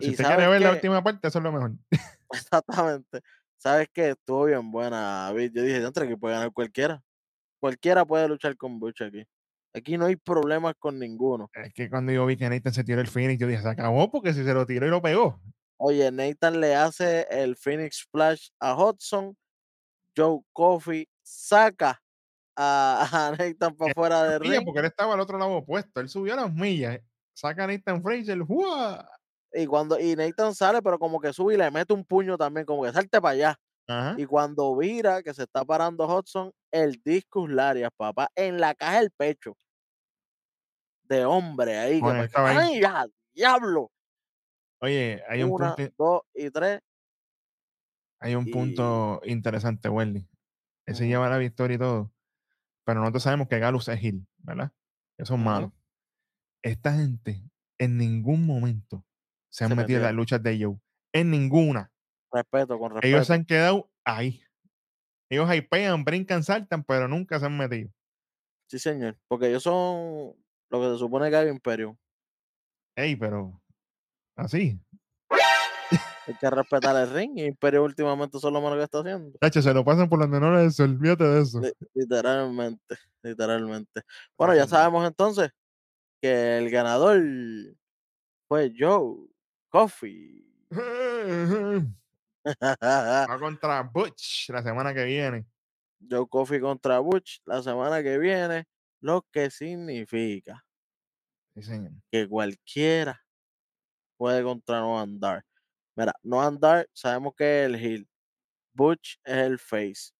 Si Y usted quiere ¿sabes ver la última parte, eso es lo mejor. Exactamente. ¿Sabes qué? Estuvo bien buena. David. Yo dije, diantre, que puede ganar cualquiera. Cualquiera puede luchar con Butch aquí. Aquí no hay problemas con ninguno. Es que cuando yo vi que Nathan se tiró el Phoenix, yo dije, se acabó porque si se lo tiró y lo pegó. Oye, Nathan le hace el Phoenix Splash a Hudson. Joe Coffey saca a, a Nathan para fuera de ring. porque él estaba al otro lado opuesto. Él subió las millas. Saca a Nathan Fraser. Y cuando y Nathan sale, pero como que sube y le mete un puño también, como que salte para allá. Ajá. Y cuando vira que se está parando Hudson, el discus Larias, papá, en la caja del pecho. De hombre ahí. Que Bueno, pa- estaba ahí. ¡Ay, ya, diablo! Oye, hay un Una, punto, dos y tres. hay un y- punto interesante, Welly. Él se Ujú. lleva la victoria y todo. Pero nosotros sabemos que Galus es Hill, ¿verdad? Eso es malo. Esta gente en ningún momento se han Se metido en las luchas de Joe. En ninguna. Respeto, con respeto. Ellos se han quedado ahí. Ellos hypean, brincan, saltan, pero nunca se han metido. Sí, señor. Porque ellos son lo que se supone que hay Imperio. Ey, pero así. Hay que respetar el ring. Y Imperio últimamente son lo menos que está haciendo. Tacho, se lo pasan por las menores. Olvídate de eso. Li- Literalmente. Literalmente. Bueno, ya sabemos entonces que el ganador fue Joe Coffey. Va contra Butch la semana que viene. Joe Coffey contra Butch la semana que viene. Lo que significa Sí, señor. que cualquiera puede contra No Andar. Mira, No Andar sabemos que es el heel. Butch es el face.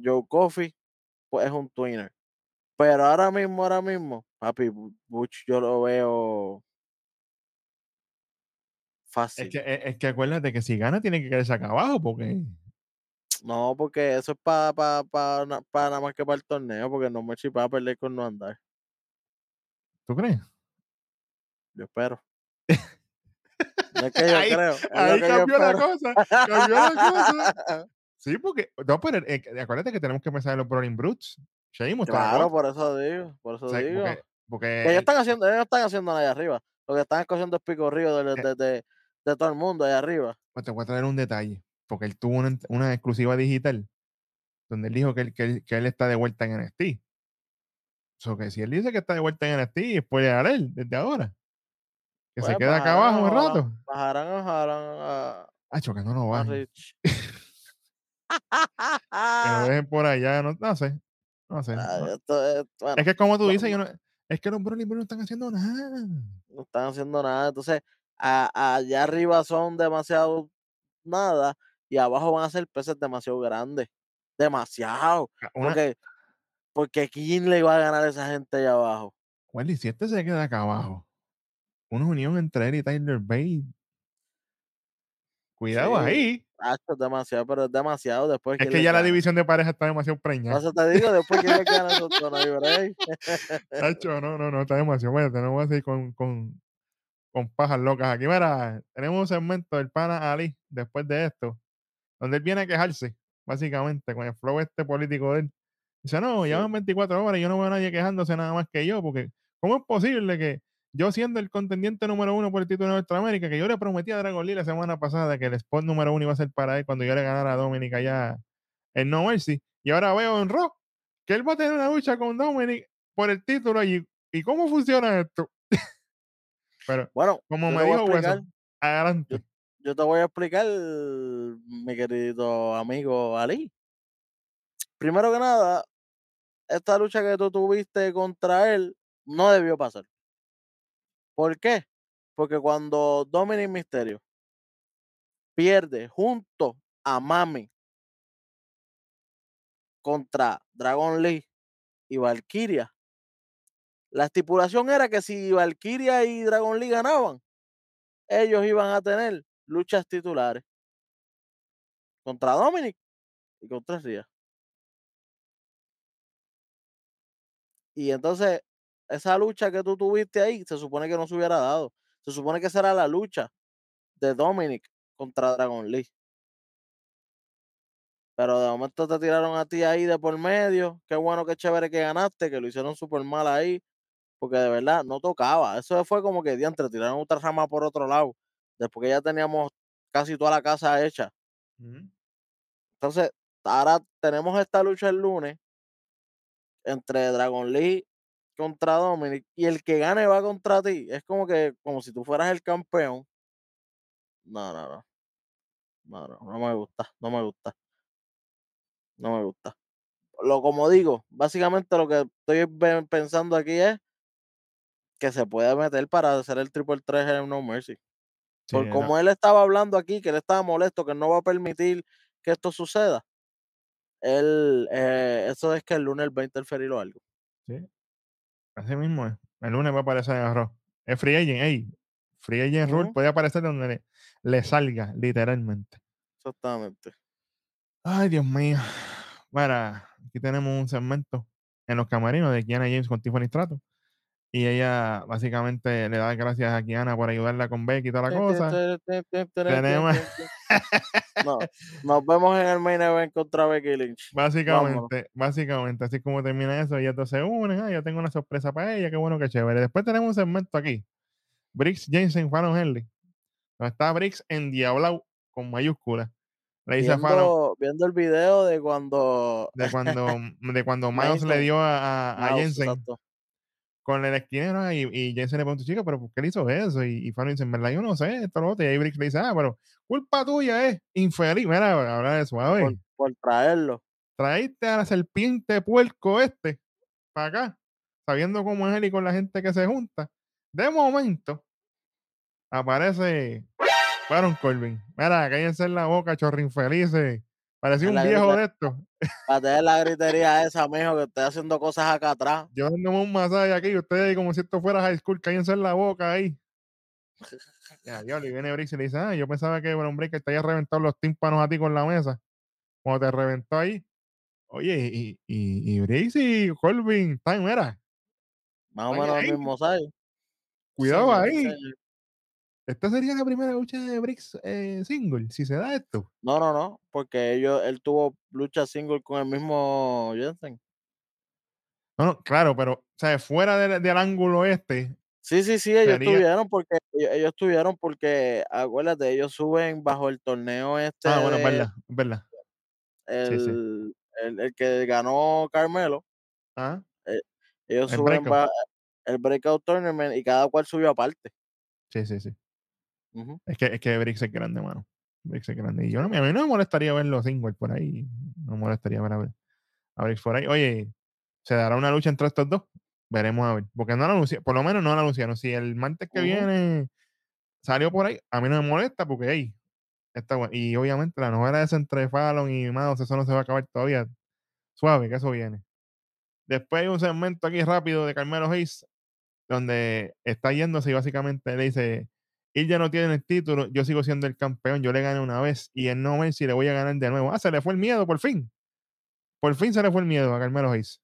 Joe Coffey, pues es un twinner. Pero ahora mismo, ahora mismo, papi, Bu- Butch yo lo veo fácil. Es que, es, es que acuérdate que si gana tiene que quedarse acá abajo porque No, porque eso es para pa, pa, pa nada más que para el torneo, porque no me va a perder con no andar. ¿tú crees? Yo espero. No es que yo Ahí- creo. Es cambió la espero. cosa. Cambió la cosa. Sí, porque no, pero eh, acuérdate que tenemos que pensar en los Brawling Brutes. Está Claro, por eso digo, por eso O sea, digo. porque, porque Que ellos el- están haciendo, ellos están haciendo allá arriba. Lo que están escogiendo es pico río de, Eh. de, de, de todo el mundo allá arriba. pues te voy a traer un detalle. Porque él tuvo una, exclusiva digital donde él dijo que él, que él, que él está de vuelta en NXT. So que si él dice que está de vuelta en NXT, spoiler él desde ahora. Que se Pues queda acá bajarán abajo un rato. Bajarán a, Ah, que no a bajen. Que lo dejen por allá. No, no sé. No sé. Ah, no. esto es- bueno, Es que como tú dices, yo no, es que los Broly no están haciendo nada. no están haciendo nada. Entonces, a- allá arriba son demasiado nada y abajo van a ser peces demasiado grandes. Demasiado. Una, Porque, porque ¿quién le va a ganar a esa gente allá abajo? Welly, si este se queda acá abajo, una unión entre él y Tyler Bate. Cuidado Sí, ahí. Hacho, es demasiado, pero es demasiado después. Es ¿quién que ya la división de pareja está demasiado preñada. Eso te digo, después que le gana esos no hay break. Tacho, no, no, no, está demasiado. Bueno, tenemos seguir con, con, con pajas locas aquí. Mira, tenemos un segmento del pana Ali después de esto, donde él viene a quejarse, básicamente, con el flow este político de él. Dice, no, ya Sí. van 24 horas y yo no veo a nadie quejándose nada más que yo, porque ¿cómo es posible que yo siendo el contendiente número uno por el título de Norteamérica, que yo le prometí a Dragon Lee la semana pasada que el spot número uno iba a ser para él cuando yo le ganara a Dominic allá en No Mercy, y ahora veo en Raw que él va a tener una lucha con Dominic por el título y ¿y cómo funciona esto? Pero, Bueno, como me te voy a dijo explicar. Hueso, adelante. Yo te voy a explicar, mi querido amigo Ali. Primero que nada, esta lucha que tú tuviste contra él no debió pasar. ¿Por qué? Porque cuando Dominic Mysterio pierde junto a Mami contra Dragon Lee y Valkyria, la estipulación era que si Valkyria y Dragon Lee ganaban, ellos iban a tener luchas titulares contra Dominic y contra Ria. Y entonces, esa lucha que tú tuviste ahí, se supone que no se hubiera dado. Se supone que será la lucha de Dominic contra Dragon Lee. Pero de momento te tiraron a ti ahí de por medio. Qué bueno, qué chévere que ganaste, que lo hicieron súper mal ahí. Porque de verdad no tocaba. Eso fue como que diantre, tiraron otra rama por otro lado. Después que ya teníamos casi toda la casa hecha. Entonces, ahora tenemos esta lucha el lunes entre Dragon Lee contra Dominic y el que gane va contra ti. Es como que, como si tú fueras el campeón. No, no, no. No, no, no me gusta, no me gusta. No me gusta. Lo como digo, básicamente lo que estoy pensando aquí es que se puede meter para hacer el triple 3 en No Mercy. Sí, Por como él estaba hablando aquí, que él estaba molesto, que no va a permitir que esto suceda. Él, eh, eso es que el lunes él va a interferir o algo. sí. Así mismo es. El lunes va a aparecer en arroz. Es free agent, ey. Free agent rule puede aparecer donde le, le salga, literalmente. Exactamente. Ay, Dios mío. Bueno, aquí tenemos un segmento en los camarinos de Kiana James con Tiffany Strato. Y ella básicamente le da gracias a Kiana por ayudarla con Becky y toda la cosa. Tenemos- No, nos vemos en el main event contra Becky Lynch. Básicamente, básicamente, así como termina eso, ellas dos se unen. Ah, yo tengo una sorpresa para ella, qué bueno, qué chévere. Después tenemos un segmento aquí. Briggs Jensen, Fallon Henley. Está Briggs en Diablo con mayúsculas. Le dice a Fallon Viendo, viendo el video de cuando de cuando, de cuando Miles le dio a, a- a Jensen exacto. Con el esquinero ah, y, y Jensen le pregunta, chica, pero ¿por qué le hizo eso? Y, y Fallon dice, en verdad yo no sé, esto lo otro. Y ahí Briggs le dice, ah, pero culpa tuya es infeliz. Mira, habla de suave. por, por traerlo. traíste a la serpiente puerco este para acá, sabiendo cómo es él y con la gente que se junta. De momento, aparece Baron Corbin. Mira, cállense en la boca, chorro infelices. Parecía un viejo de estos. Para tener la gritería esa, mijo, que estoy haciendo cosas acá atrás. Yo dándome un masaje aquí y ustedes como si esto fuera high school, cállense en la boca ahí. Ya, diablo, y viene Briggs y le dice, ah, yo pensaba que Baron Breaker te había reventado los tímpanos a ti con la mesa. Cuando te reventó ahí. Oye, y, y, y Briggs y Corbin, time, mira, Más o menos el mismo size. cuidado ahí. Esta sería la primera lucha de Briggs eh, single, si se da esto. No, no, no, porque ellos, él tuvo lucha single con el mismo Jensen. No, no, claro, pero, o sea, fuera del, del ángulo este, Sí, sí, sí, ellos Sería- tuvieron porque ellos, ellos tuvieron porque acuérdate, ellos suben bajo el torneo este ah, bueno, es verdad, es verdad. el, sí. El, el que ganó Carmelo, Ah, ellos El suben breakout. ba- el breakout tournament y cada cual subió aparte. sí, sí, sí. Es que, es que Briggs es grande, mano. Briggs es grande. Y yo a mí no me molestaría verlo single por ahí. No me molestaría ver a, a Briggs por ahí. Oye, ¿se dará una lucha entre estos dos? Veremos a ver. Porque no la anunciaron, por lo menos no la anunciaron. Si el martes que Ujú. viene salió por ahí, a mí no me molesta porque, hey, está bueno. Y obviamente la novela esa entre Fallon y Mouse, eso no se va a acabar todavía. Suave, que eso viene. Después hay un segmento aquí rápido de Carmelo Hayes, donde está yéndose y básicamente le dice, él ya no tiene el título, yo sigo siendo el campeón, yo le gané una vez y en no si le voy a ganar de nuevo. Ah, se le fue el miedo, por fin. Por fin se le fue el miedo a Carmelo Hayes.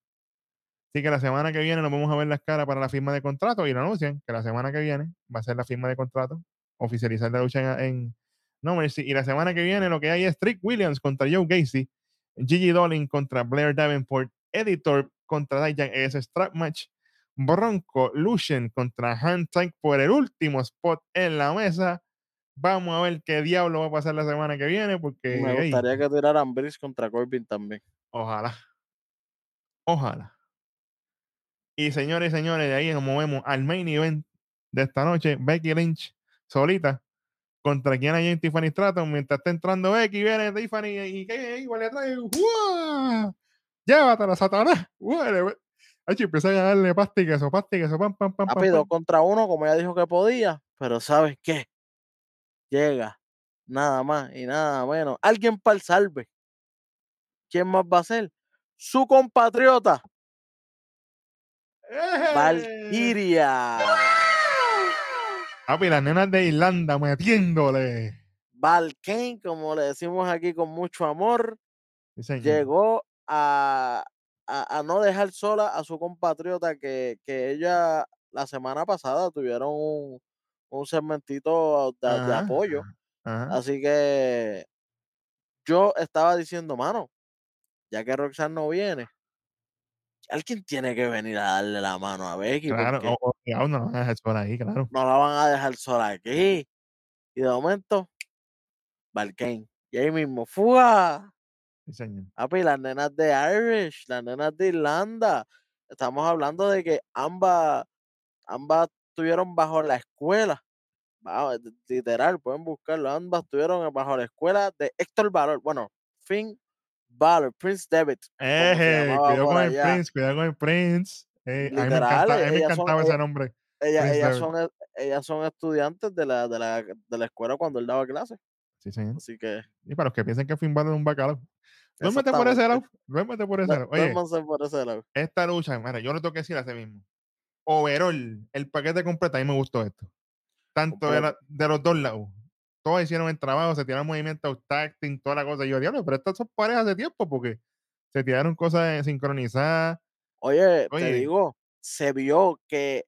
Así que la semana que viene nos vamos a ver las caras para la firma de contrato y lo anuncian que la semana que viene va a ser la firma de contrato, oficializar la lucha en, en No Mercy. Y la semana que viene lo que hay es Trick Williams contra Joe Gacy, Gigi Dolin contra Blair Davenport, Editor contra Dayan, ese strap match, Bronco Lucian contra Hand Tank por el último spot en la mesa. Vamos a ver qué diablo va a pasar la semana que viene, porque Me hey, gustaría que tiraran Briggs contra Corbin también. ojalá, ojalá. Y señores y señores, de ahí nos movemos al main event de esta noche. Becky Lynch solita contra quien hay en Tiffany Stratton. Mientras está entrando Becky, viene Tiffany y que igual le trae. ¡Uah! Llévatela, Satanás. Uah, Empieza a darle pasta y queso, pasta y queso, pam, pam, pam, Rápido contra uno, como ella dijo que podía, pero ¿sabes qué? Llega nada más y nada menos. Alguien para el salve. ¿Quién más va a ser? Su compatriota, ¡Eh! Valkyria. Papi, las nenas de Irlanda metiéndole. Valkane, como le decimos aquí con mucho amor, Sí, llegó a, a- a no dejar sola a su compatriota que, que ella la semana pasada tuvieron un, un segmentito de, apoyo. ajá. Así que yo estaba diciendo, mano, ya que Roxanne no viene, alguien tiene que venir a darle la mano a Becky Claro, porque o- obligado, no la van a dejar sola ahí, claro. no la van a dejar sola aquí. Y de momento, Valkane. Y ahí mismo, ¡fua! Sí, señor. Papi, las nenas de Irish, las nenas de Irlanda. Estamos hablando de que ambas, ambas estuvieron bajo la escuela. bajo- literal, pueden buscarlo. Ambas estuvieron bajo la escuela de Héctor Valor. Bueno, Finn Balor, Prince David. llamaba cuidado con el. Prince, cuidado con el Prince. Eh, a mí me Literal, encanta- a mí me son- encantaba ese nombre. Ellas, son, e- ellas son estudiantes de la, de, la, de la escuela cuando él daba clases. Sí, señor. Así que. Y para los que piensen que Finn Balor es un bacalao. Duérmete por ese lado. Duérmete por ese lado. Oye, por ese lado. esta lucha, mira, yo le tengo que decir ese mismo. Overall, el paquete completo, a mí me gustó esto. Tanto de, la- de los dos lados. Todos hicieron el trabajo, se tiraron movimientos, tacting, toda la cosa. Y yo, diablo, pero estas son parejas de tiempo porque se tiraron cosas sincronizadas. Oye, Oye. te digo, se vio que,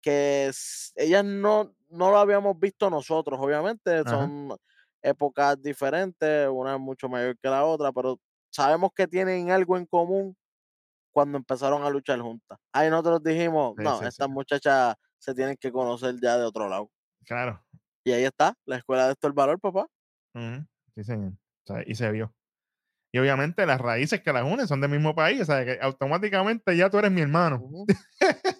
que ellas no, no lo habíamos visto nosotros, obviamente, Ajá. son épocas diferentes, una es mucho mayor que la otra, pero sabemos que tienen algo en común cuando empezaron a luchar juntas. Ahí nosotros dijimos, Sí, no, sí, sí. estas muchachas se tienen que conocer ya de otro lado. Claro. Y ahí está, la escuela de esto el valor, papá. Ujú, Sí, señor. O sea, y se vio. Y obviamente las raíces que las unen son del mismo país, o sea, que automáticamente ya tú eres mi hermano. Ujú.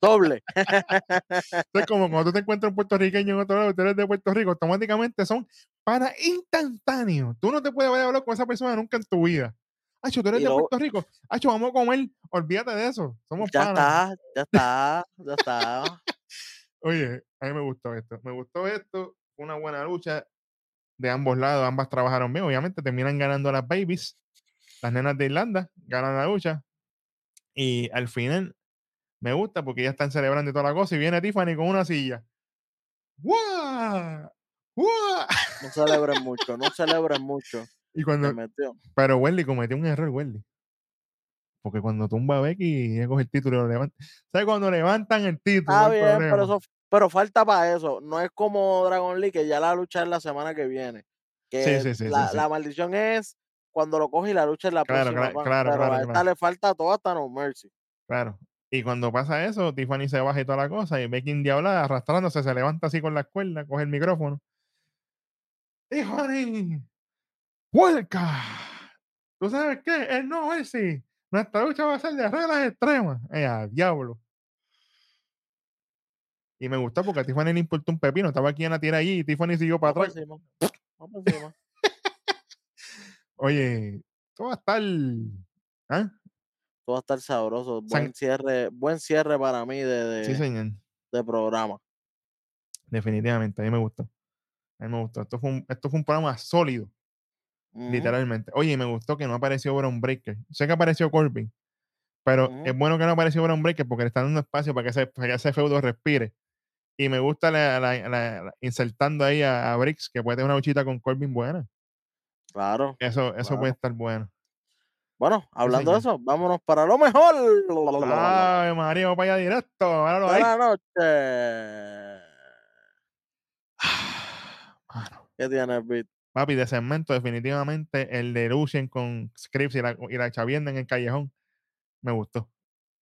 Doble. Entonces, como cuando tú te encuentras un puertorriqueño en otro lado, tú eres de Puerto Rico, automáticamente son para instantáneos. Tú no te puedes haber hablado con esa persona nunca en tu vida. Acho, tú eres Y de lo- Puerto Rico. Acho, vamos a comer. Olvídate de eso. Somos Ya panas. está, ya está, ya está. Oye, a mí me gustó esto. Me gustó esto. Una buena lucha de ambos lados. Ambas trabajaron bien. Obviamente terminan ganando las babies. Las nenas de Irlanda ganan la lucha. Y al final me gusta porque ya están celebrando y toda la cosa. Y viene Tiffany con una silla. ¡Guau! ¡Guau! No celebren mucho, no celebren mucho. Y cuando, pero Welly cometió un error, Welly. Porque cuando tumba a Becky, ella coge el título y lo levanta. ¿Sabes cuando levantan el título? Hay bien, pero, eso, pero falta para eso. No es como Dragon League, que ya la lucha es la semana que viene. Que sí, sí, sí, sí. la maldición es cuando lo coge y la lucha es la Claro, próxima. cla- pa- claro, pero claro, a esta claro. le falta todo hasta No Mercy. Claro. Y cuando pasa eso, Tiffany se baja y toda la cosa, y Becky Indiablada arrastrándose, se levanta así con la cuerda, coge el micrófono. Tiffany, ¡Vuelca! ¿Tú sabes qué? El no Mercy. Nuestra lucha va a ser de reglas extremas. Eh, a diablo. Y me gustó porque a Tiffany le importó un pepino. Estaba aquí en la tierra allí y Tiffany siguió para Vamos atrás. encima. Vamos por encima. Oye, esto va a estar. ¿Ah? Va a estar sabroso. San- Buen cierre, buen cierre para mí de, de, Sí, señor. de programa. Definitivamente. A mí me gustó. A mí me gustó. Esto fue un, esto fue un programa sólido. Literalmente. Oye, me gustó que no apareció Brown Breaker. Sé que apareció Corbin, pero es bueno que no apareció Brown Breaker porque le están dando espacio para que ese, para que ese feudo respire. Y me gusta la, la- insertando ahí a, a Briggs, que puede tener una luchita con Corbin buena. Claro. Eso, eso puede estar bueno. Bueno, hablando de eso, vámonos para lo mejor Ay, María, vamos para allá directo. Míralo de ahí. la noche. Mano. ¿Qué tienes, Bit? Papi, de segmento, definitivamente el de Lucien con Scripps y la, y la chavienda en el callejón. Me gustó.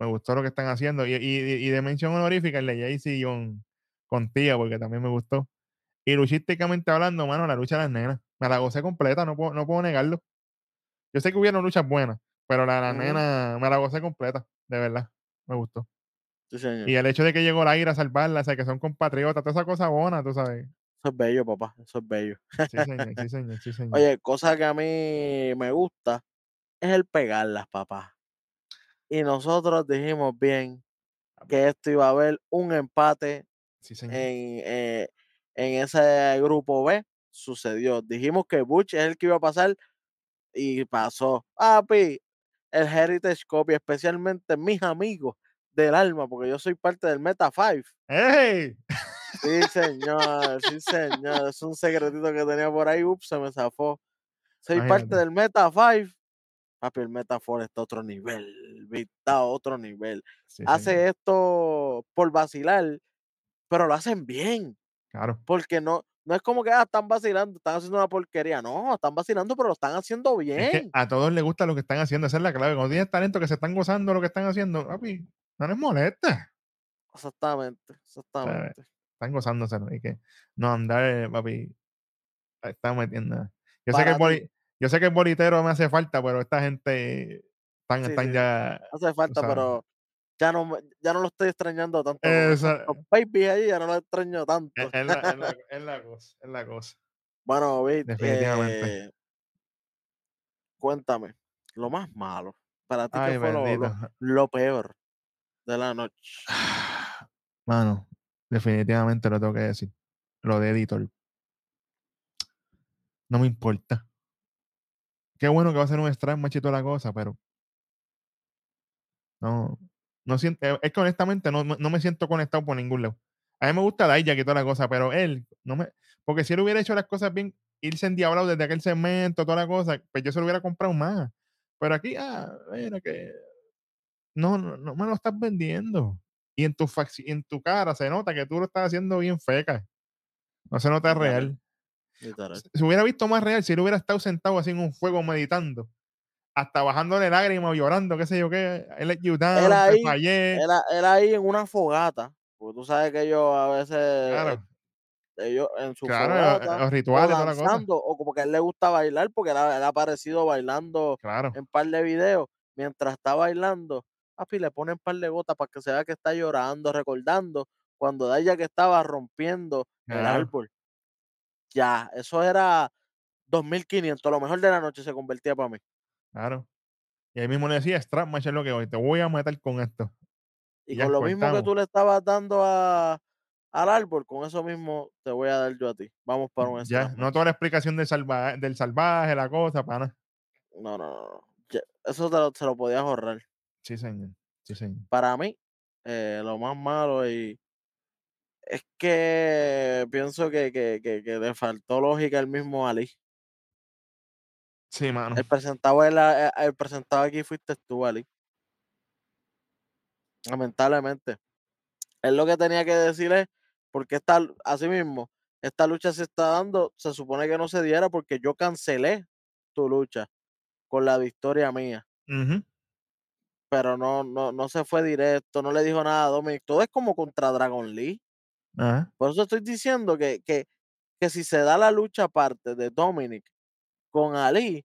Me gustó lo que están haciendo. Y, y, y de mención honorífica, el de Jaycee con, con Tía, porque también me gustó. Y luchísticamente hablando, mano, la lucha de las nenas. Me la gocé completa, no puedo, no puedo negarlo. Yo sé que hubieron luchas buenas, pero la de Ujú. nenas me la gocé completa, de verdad. me gustó. Sí, señor. Y el hecho de que llegó la ira a salvarla, o sea, que son compatriotas, toda esa cosa buena, tú sabes. Eso es bello, papá. Eso es bello. Sí, señor, sí, señor, sí, señor. Oye, cosa que a mí me gusta es el pegarlas, papá. Y nosotros dijimos bien que esto iba a haber un empate sí, señor. en, eh, en ese grupo B. Sucedió. Dijimos que Butch es el que iba a pasar y pasó. Papi, el Heritage Copy, especialmente mis amigos del alma, porque yo soy parte del Meta 5. ¡Ey! Sí, señor, sí, señor. Es un secretito que tenía por ahí. Ups, se me zafó. Soy parte del Meta 5. Papi, el Meta 4 está a otro nivel. Está a otro nivel. Sí, Hace señor, esto por vacilar, pero lo hacen bien. Claro. Porque no, no es como que ah, están vacilando, están haciendo una porquería. No, están vacilando, pero lo están haciendo Es bien. que a todos les gusta lo que están haciendo, esa es la clave. Cuando tienes talento que se están gozando lo que están haciendo, papi, no les molesta. Exactamente, exactamente. Están gozándoselo. Y que no andar, eh, papi, están metiendo. Yo sé, que el boli- yo sé que el bolitero me hace falta, pero esta gente están, Sí, están sí, ya. Hace falta, pero ya no, me- ya no lo estoy extrañando tanto. Esa- esos baby ahí ya no lo extraño tanto. Es, es la, es la- es la cosa, es la cosa. Bueno, Vic, Definitivamente. eh, cuéntame, lo más malo. Para ti, Ay, ¿qué fue lo, lo- lo peor de la noche? Mano, definitivamente lo tengo que decir. Lo de editor. No me importa. Qué bueno que va a ser un y toda la cosa, pero. No. No siento, es que honestamente no, no- me siento conectado por ningún lado. A mí me gusta Dijak y toda la cosa, pero él, no me. Porque si él hubiera hecho las cosas bien, irse endiablado desde aquel segmento, toda la cosa, pues yo se lo hubiera comprado más. Pero aquí, ah, mira que. No, no, no me lo estás vendiendo. Y en tu, en tu cara se nota que tú lo estás haciendo bien feca. No se nota real. Se hubiera visto más real si él hubiera estado sentado así en un fuego meditando. Hasta bajándole lágrimas o llorando, qué sé yo qué. Él let you down, te ahí, fallé. Él, a- él ahí en una fogata, porque tú sabes que ellos a veces, eh, Claro, ellos en su claro, fogata, los o rituales, toda la cosa. danzando, o como que a él le gusta bailar, porque él ha, aparecido bailando Claro, en par de videos, mientras está bailando, papi, le ponen par de gotas para que se vea que está llorando, recordando cuando Daya que estaba rompiendo el árbol. Ya, eso era 2500, lo mejor de la noche se convertía para mí. Claro. Y ahí mismo le decía, strap match es lo que hoy, te voy a meter con esto. Y con lo mismo que tú le estabas dando a, al árbol, con eso mismo te voy a dar yo a ti. Vamos para un Ya, no toda la explicación del, salva- del salvaje, la cosa, pana. No, no, no. Ya, Eso te lo, se lo podías ahorrar. Sí, señor. Sí, señor. Para mí, eh, lo más malo y es que pienso que, que, que, que le faltó lógica el mismo Ali. Sí, mano. El presentado, el, eh, el presentado aquí fuiste tú, Ali. Lamentablemente. Él lo que tenía que decir es, porque esta, así mismo, esta lucha se está dando, se supone que no se diera porque yo cancelé tu lucha con la victoria mía. Ujú. Pero no, no, no se fue directo, no le dijo nada a Dominic. Todo es como contra Dragon Lee. Ajá. Por eso estoy diciendo que, que, que si se da la lucha aparte de Dominic con Ali,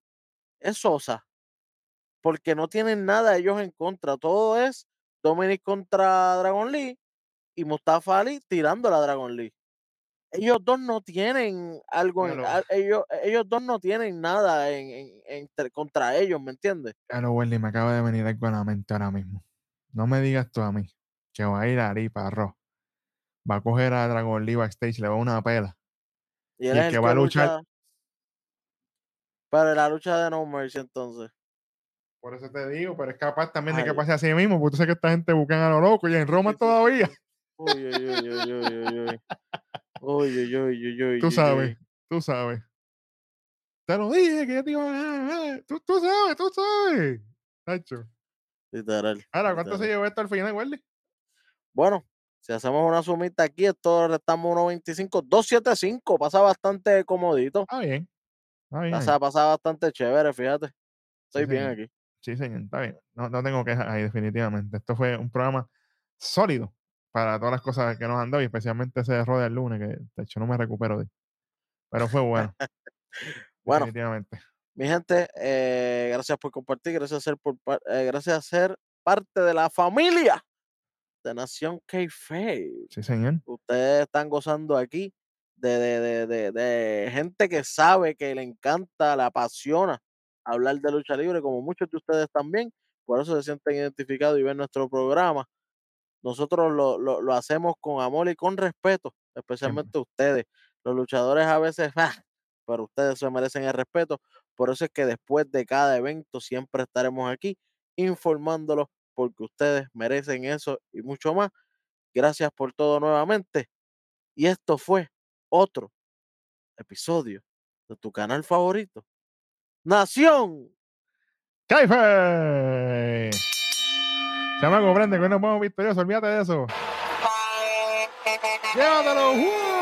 es sosa. Porque no tienen nada ellos en contra. Todo es Dominic contra Dragon Lee y Mustafa Ali tirando a Dragon Lee. Ellos dos no tienen algo, en- a- ellos, ellos dos no tienen nada en, contra ellos, ¿me entiendes? Claro, Wendy, me acaba de venir algo a la mente ahora mismo. No me digas tú a mí que va a ir a Ari Parro. Va a coger a Dragon Lee backstage, le va a una pela. Y el que va a luchar- lucha- En la lucha de No Mercy entonces. Por eso te digo, pero es capaz también de que pase así mismo, porque tú sabes que esta gente buscan a lo loco y en Roma Sí, sí, todavía. Uy, uy, uy, uy, uy, uy, uy. Uy, uy, uy, uy, uy, Tú sabes, tú sabes. Te lo dije que yo te iba a ganar. Tú, tú sabes, tú sabes. Tacho. Literal. Ahora, ¿cuánto se llevó esto al final, Wendy? Bueno, si hacemos una sumita aquí, esto le estamos 1.25, 2.75, pasa bastante comodito. Está bien. Está bien. Sea, pasa bastante chévere, fíjate. Estoy Sí, bien señor. aquí. Sí, señor, está bien. No, no tengo quejas ahí, definitivamente. Esto fue un programa sólido para todas las cosas que nos han dado y especialmente ese error del lunes que de hecho no me recupero de. Pero fue bueno. Bueno. Definitivamente. Mi gente, eh, gracias por compartir, gracias a ser por eh, gracias a ser parte de la familia de Nación K-Fame. Sí, señor. Ustedes están gozando aquí de, de, de, de, gente que sabe que le encanta, le apasiona hablar de lucha libre, como muchos de ustedes también. Por eso se sienten identificados y ven nuestro programa. Nosotros lo, lo, lo hacemos con amor y con respeto, especialmente ustedes. Los luchadores a veces, ¡ah! pero ustedes se merecen el respeto. Por eso es que después de cada evento siempre estaremos aquí informándolos porque ustedes merecen eso y mucho más. Gracias por todo nuevamente. Y esto fue otro episodio de tu canal favorito, Nación. ¡Caife! Se me comprende que no podemos victoriosos, olvídate de eso. ¡Llévatelo! ¡Uh!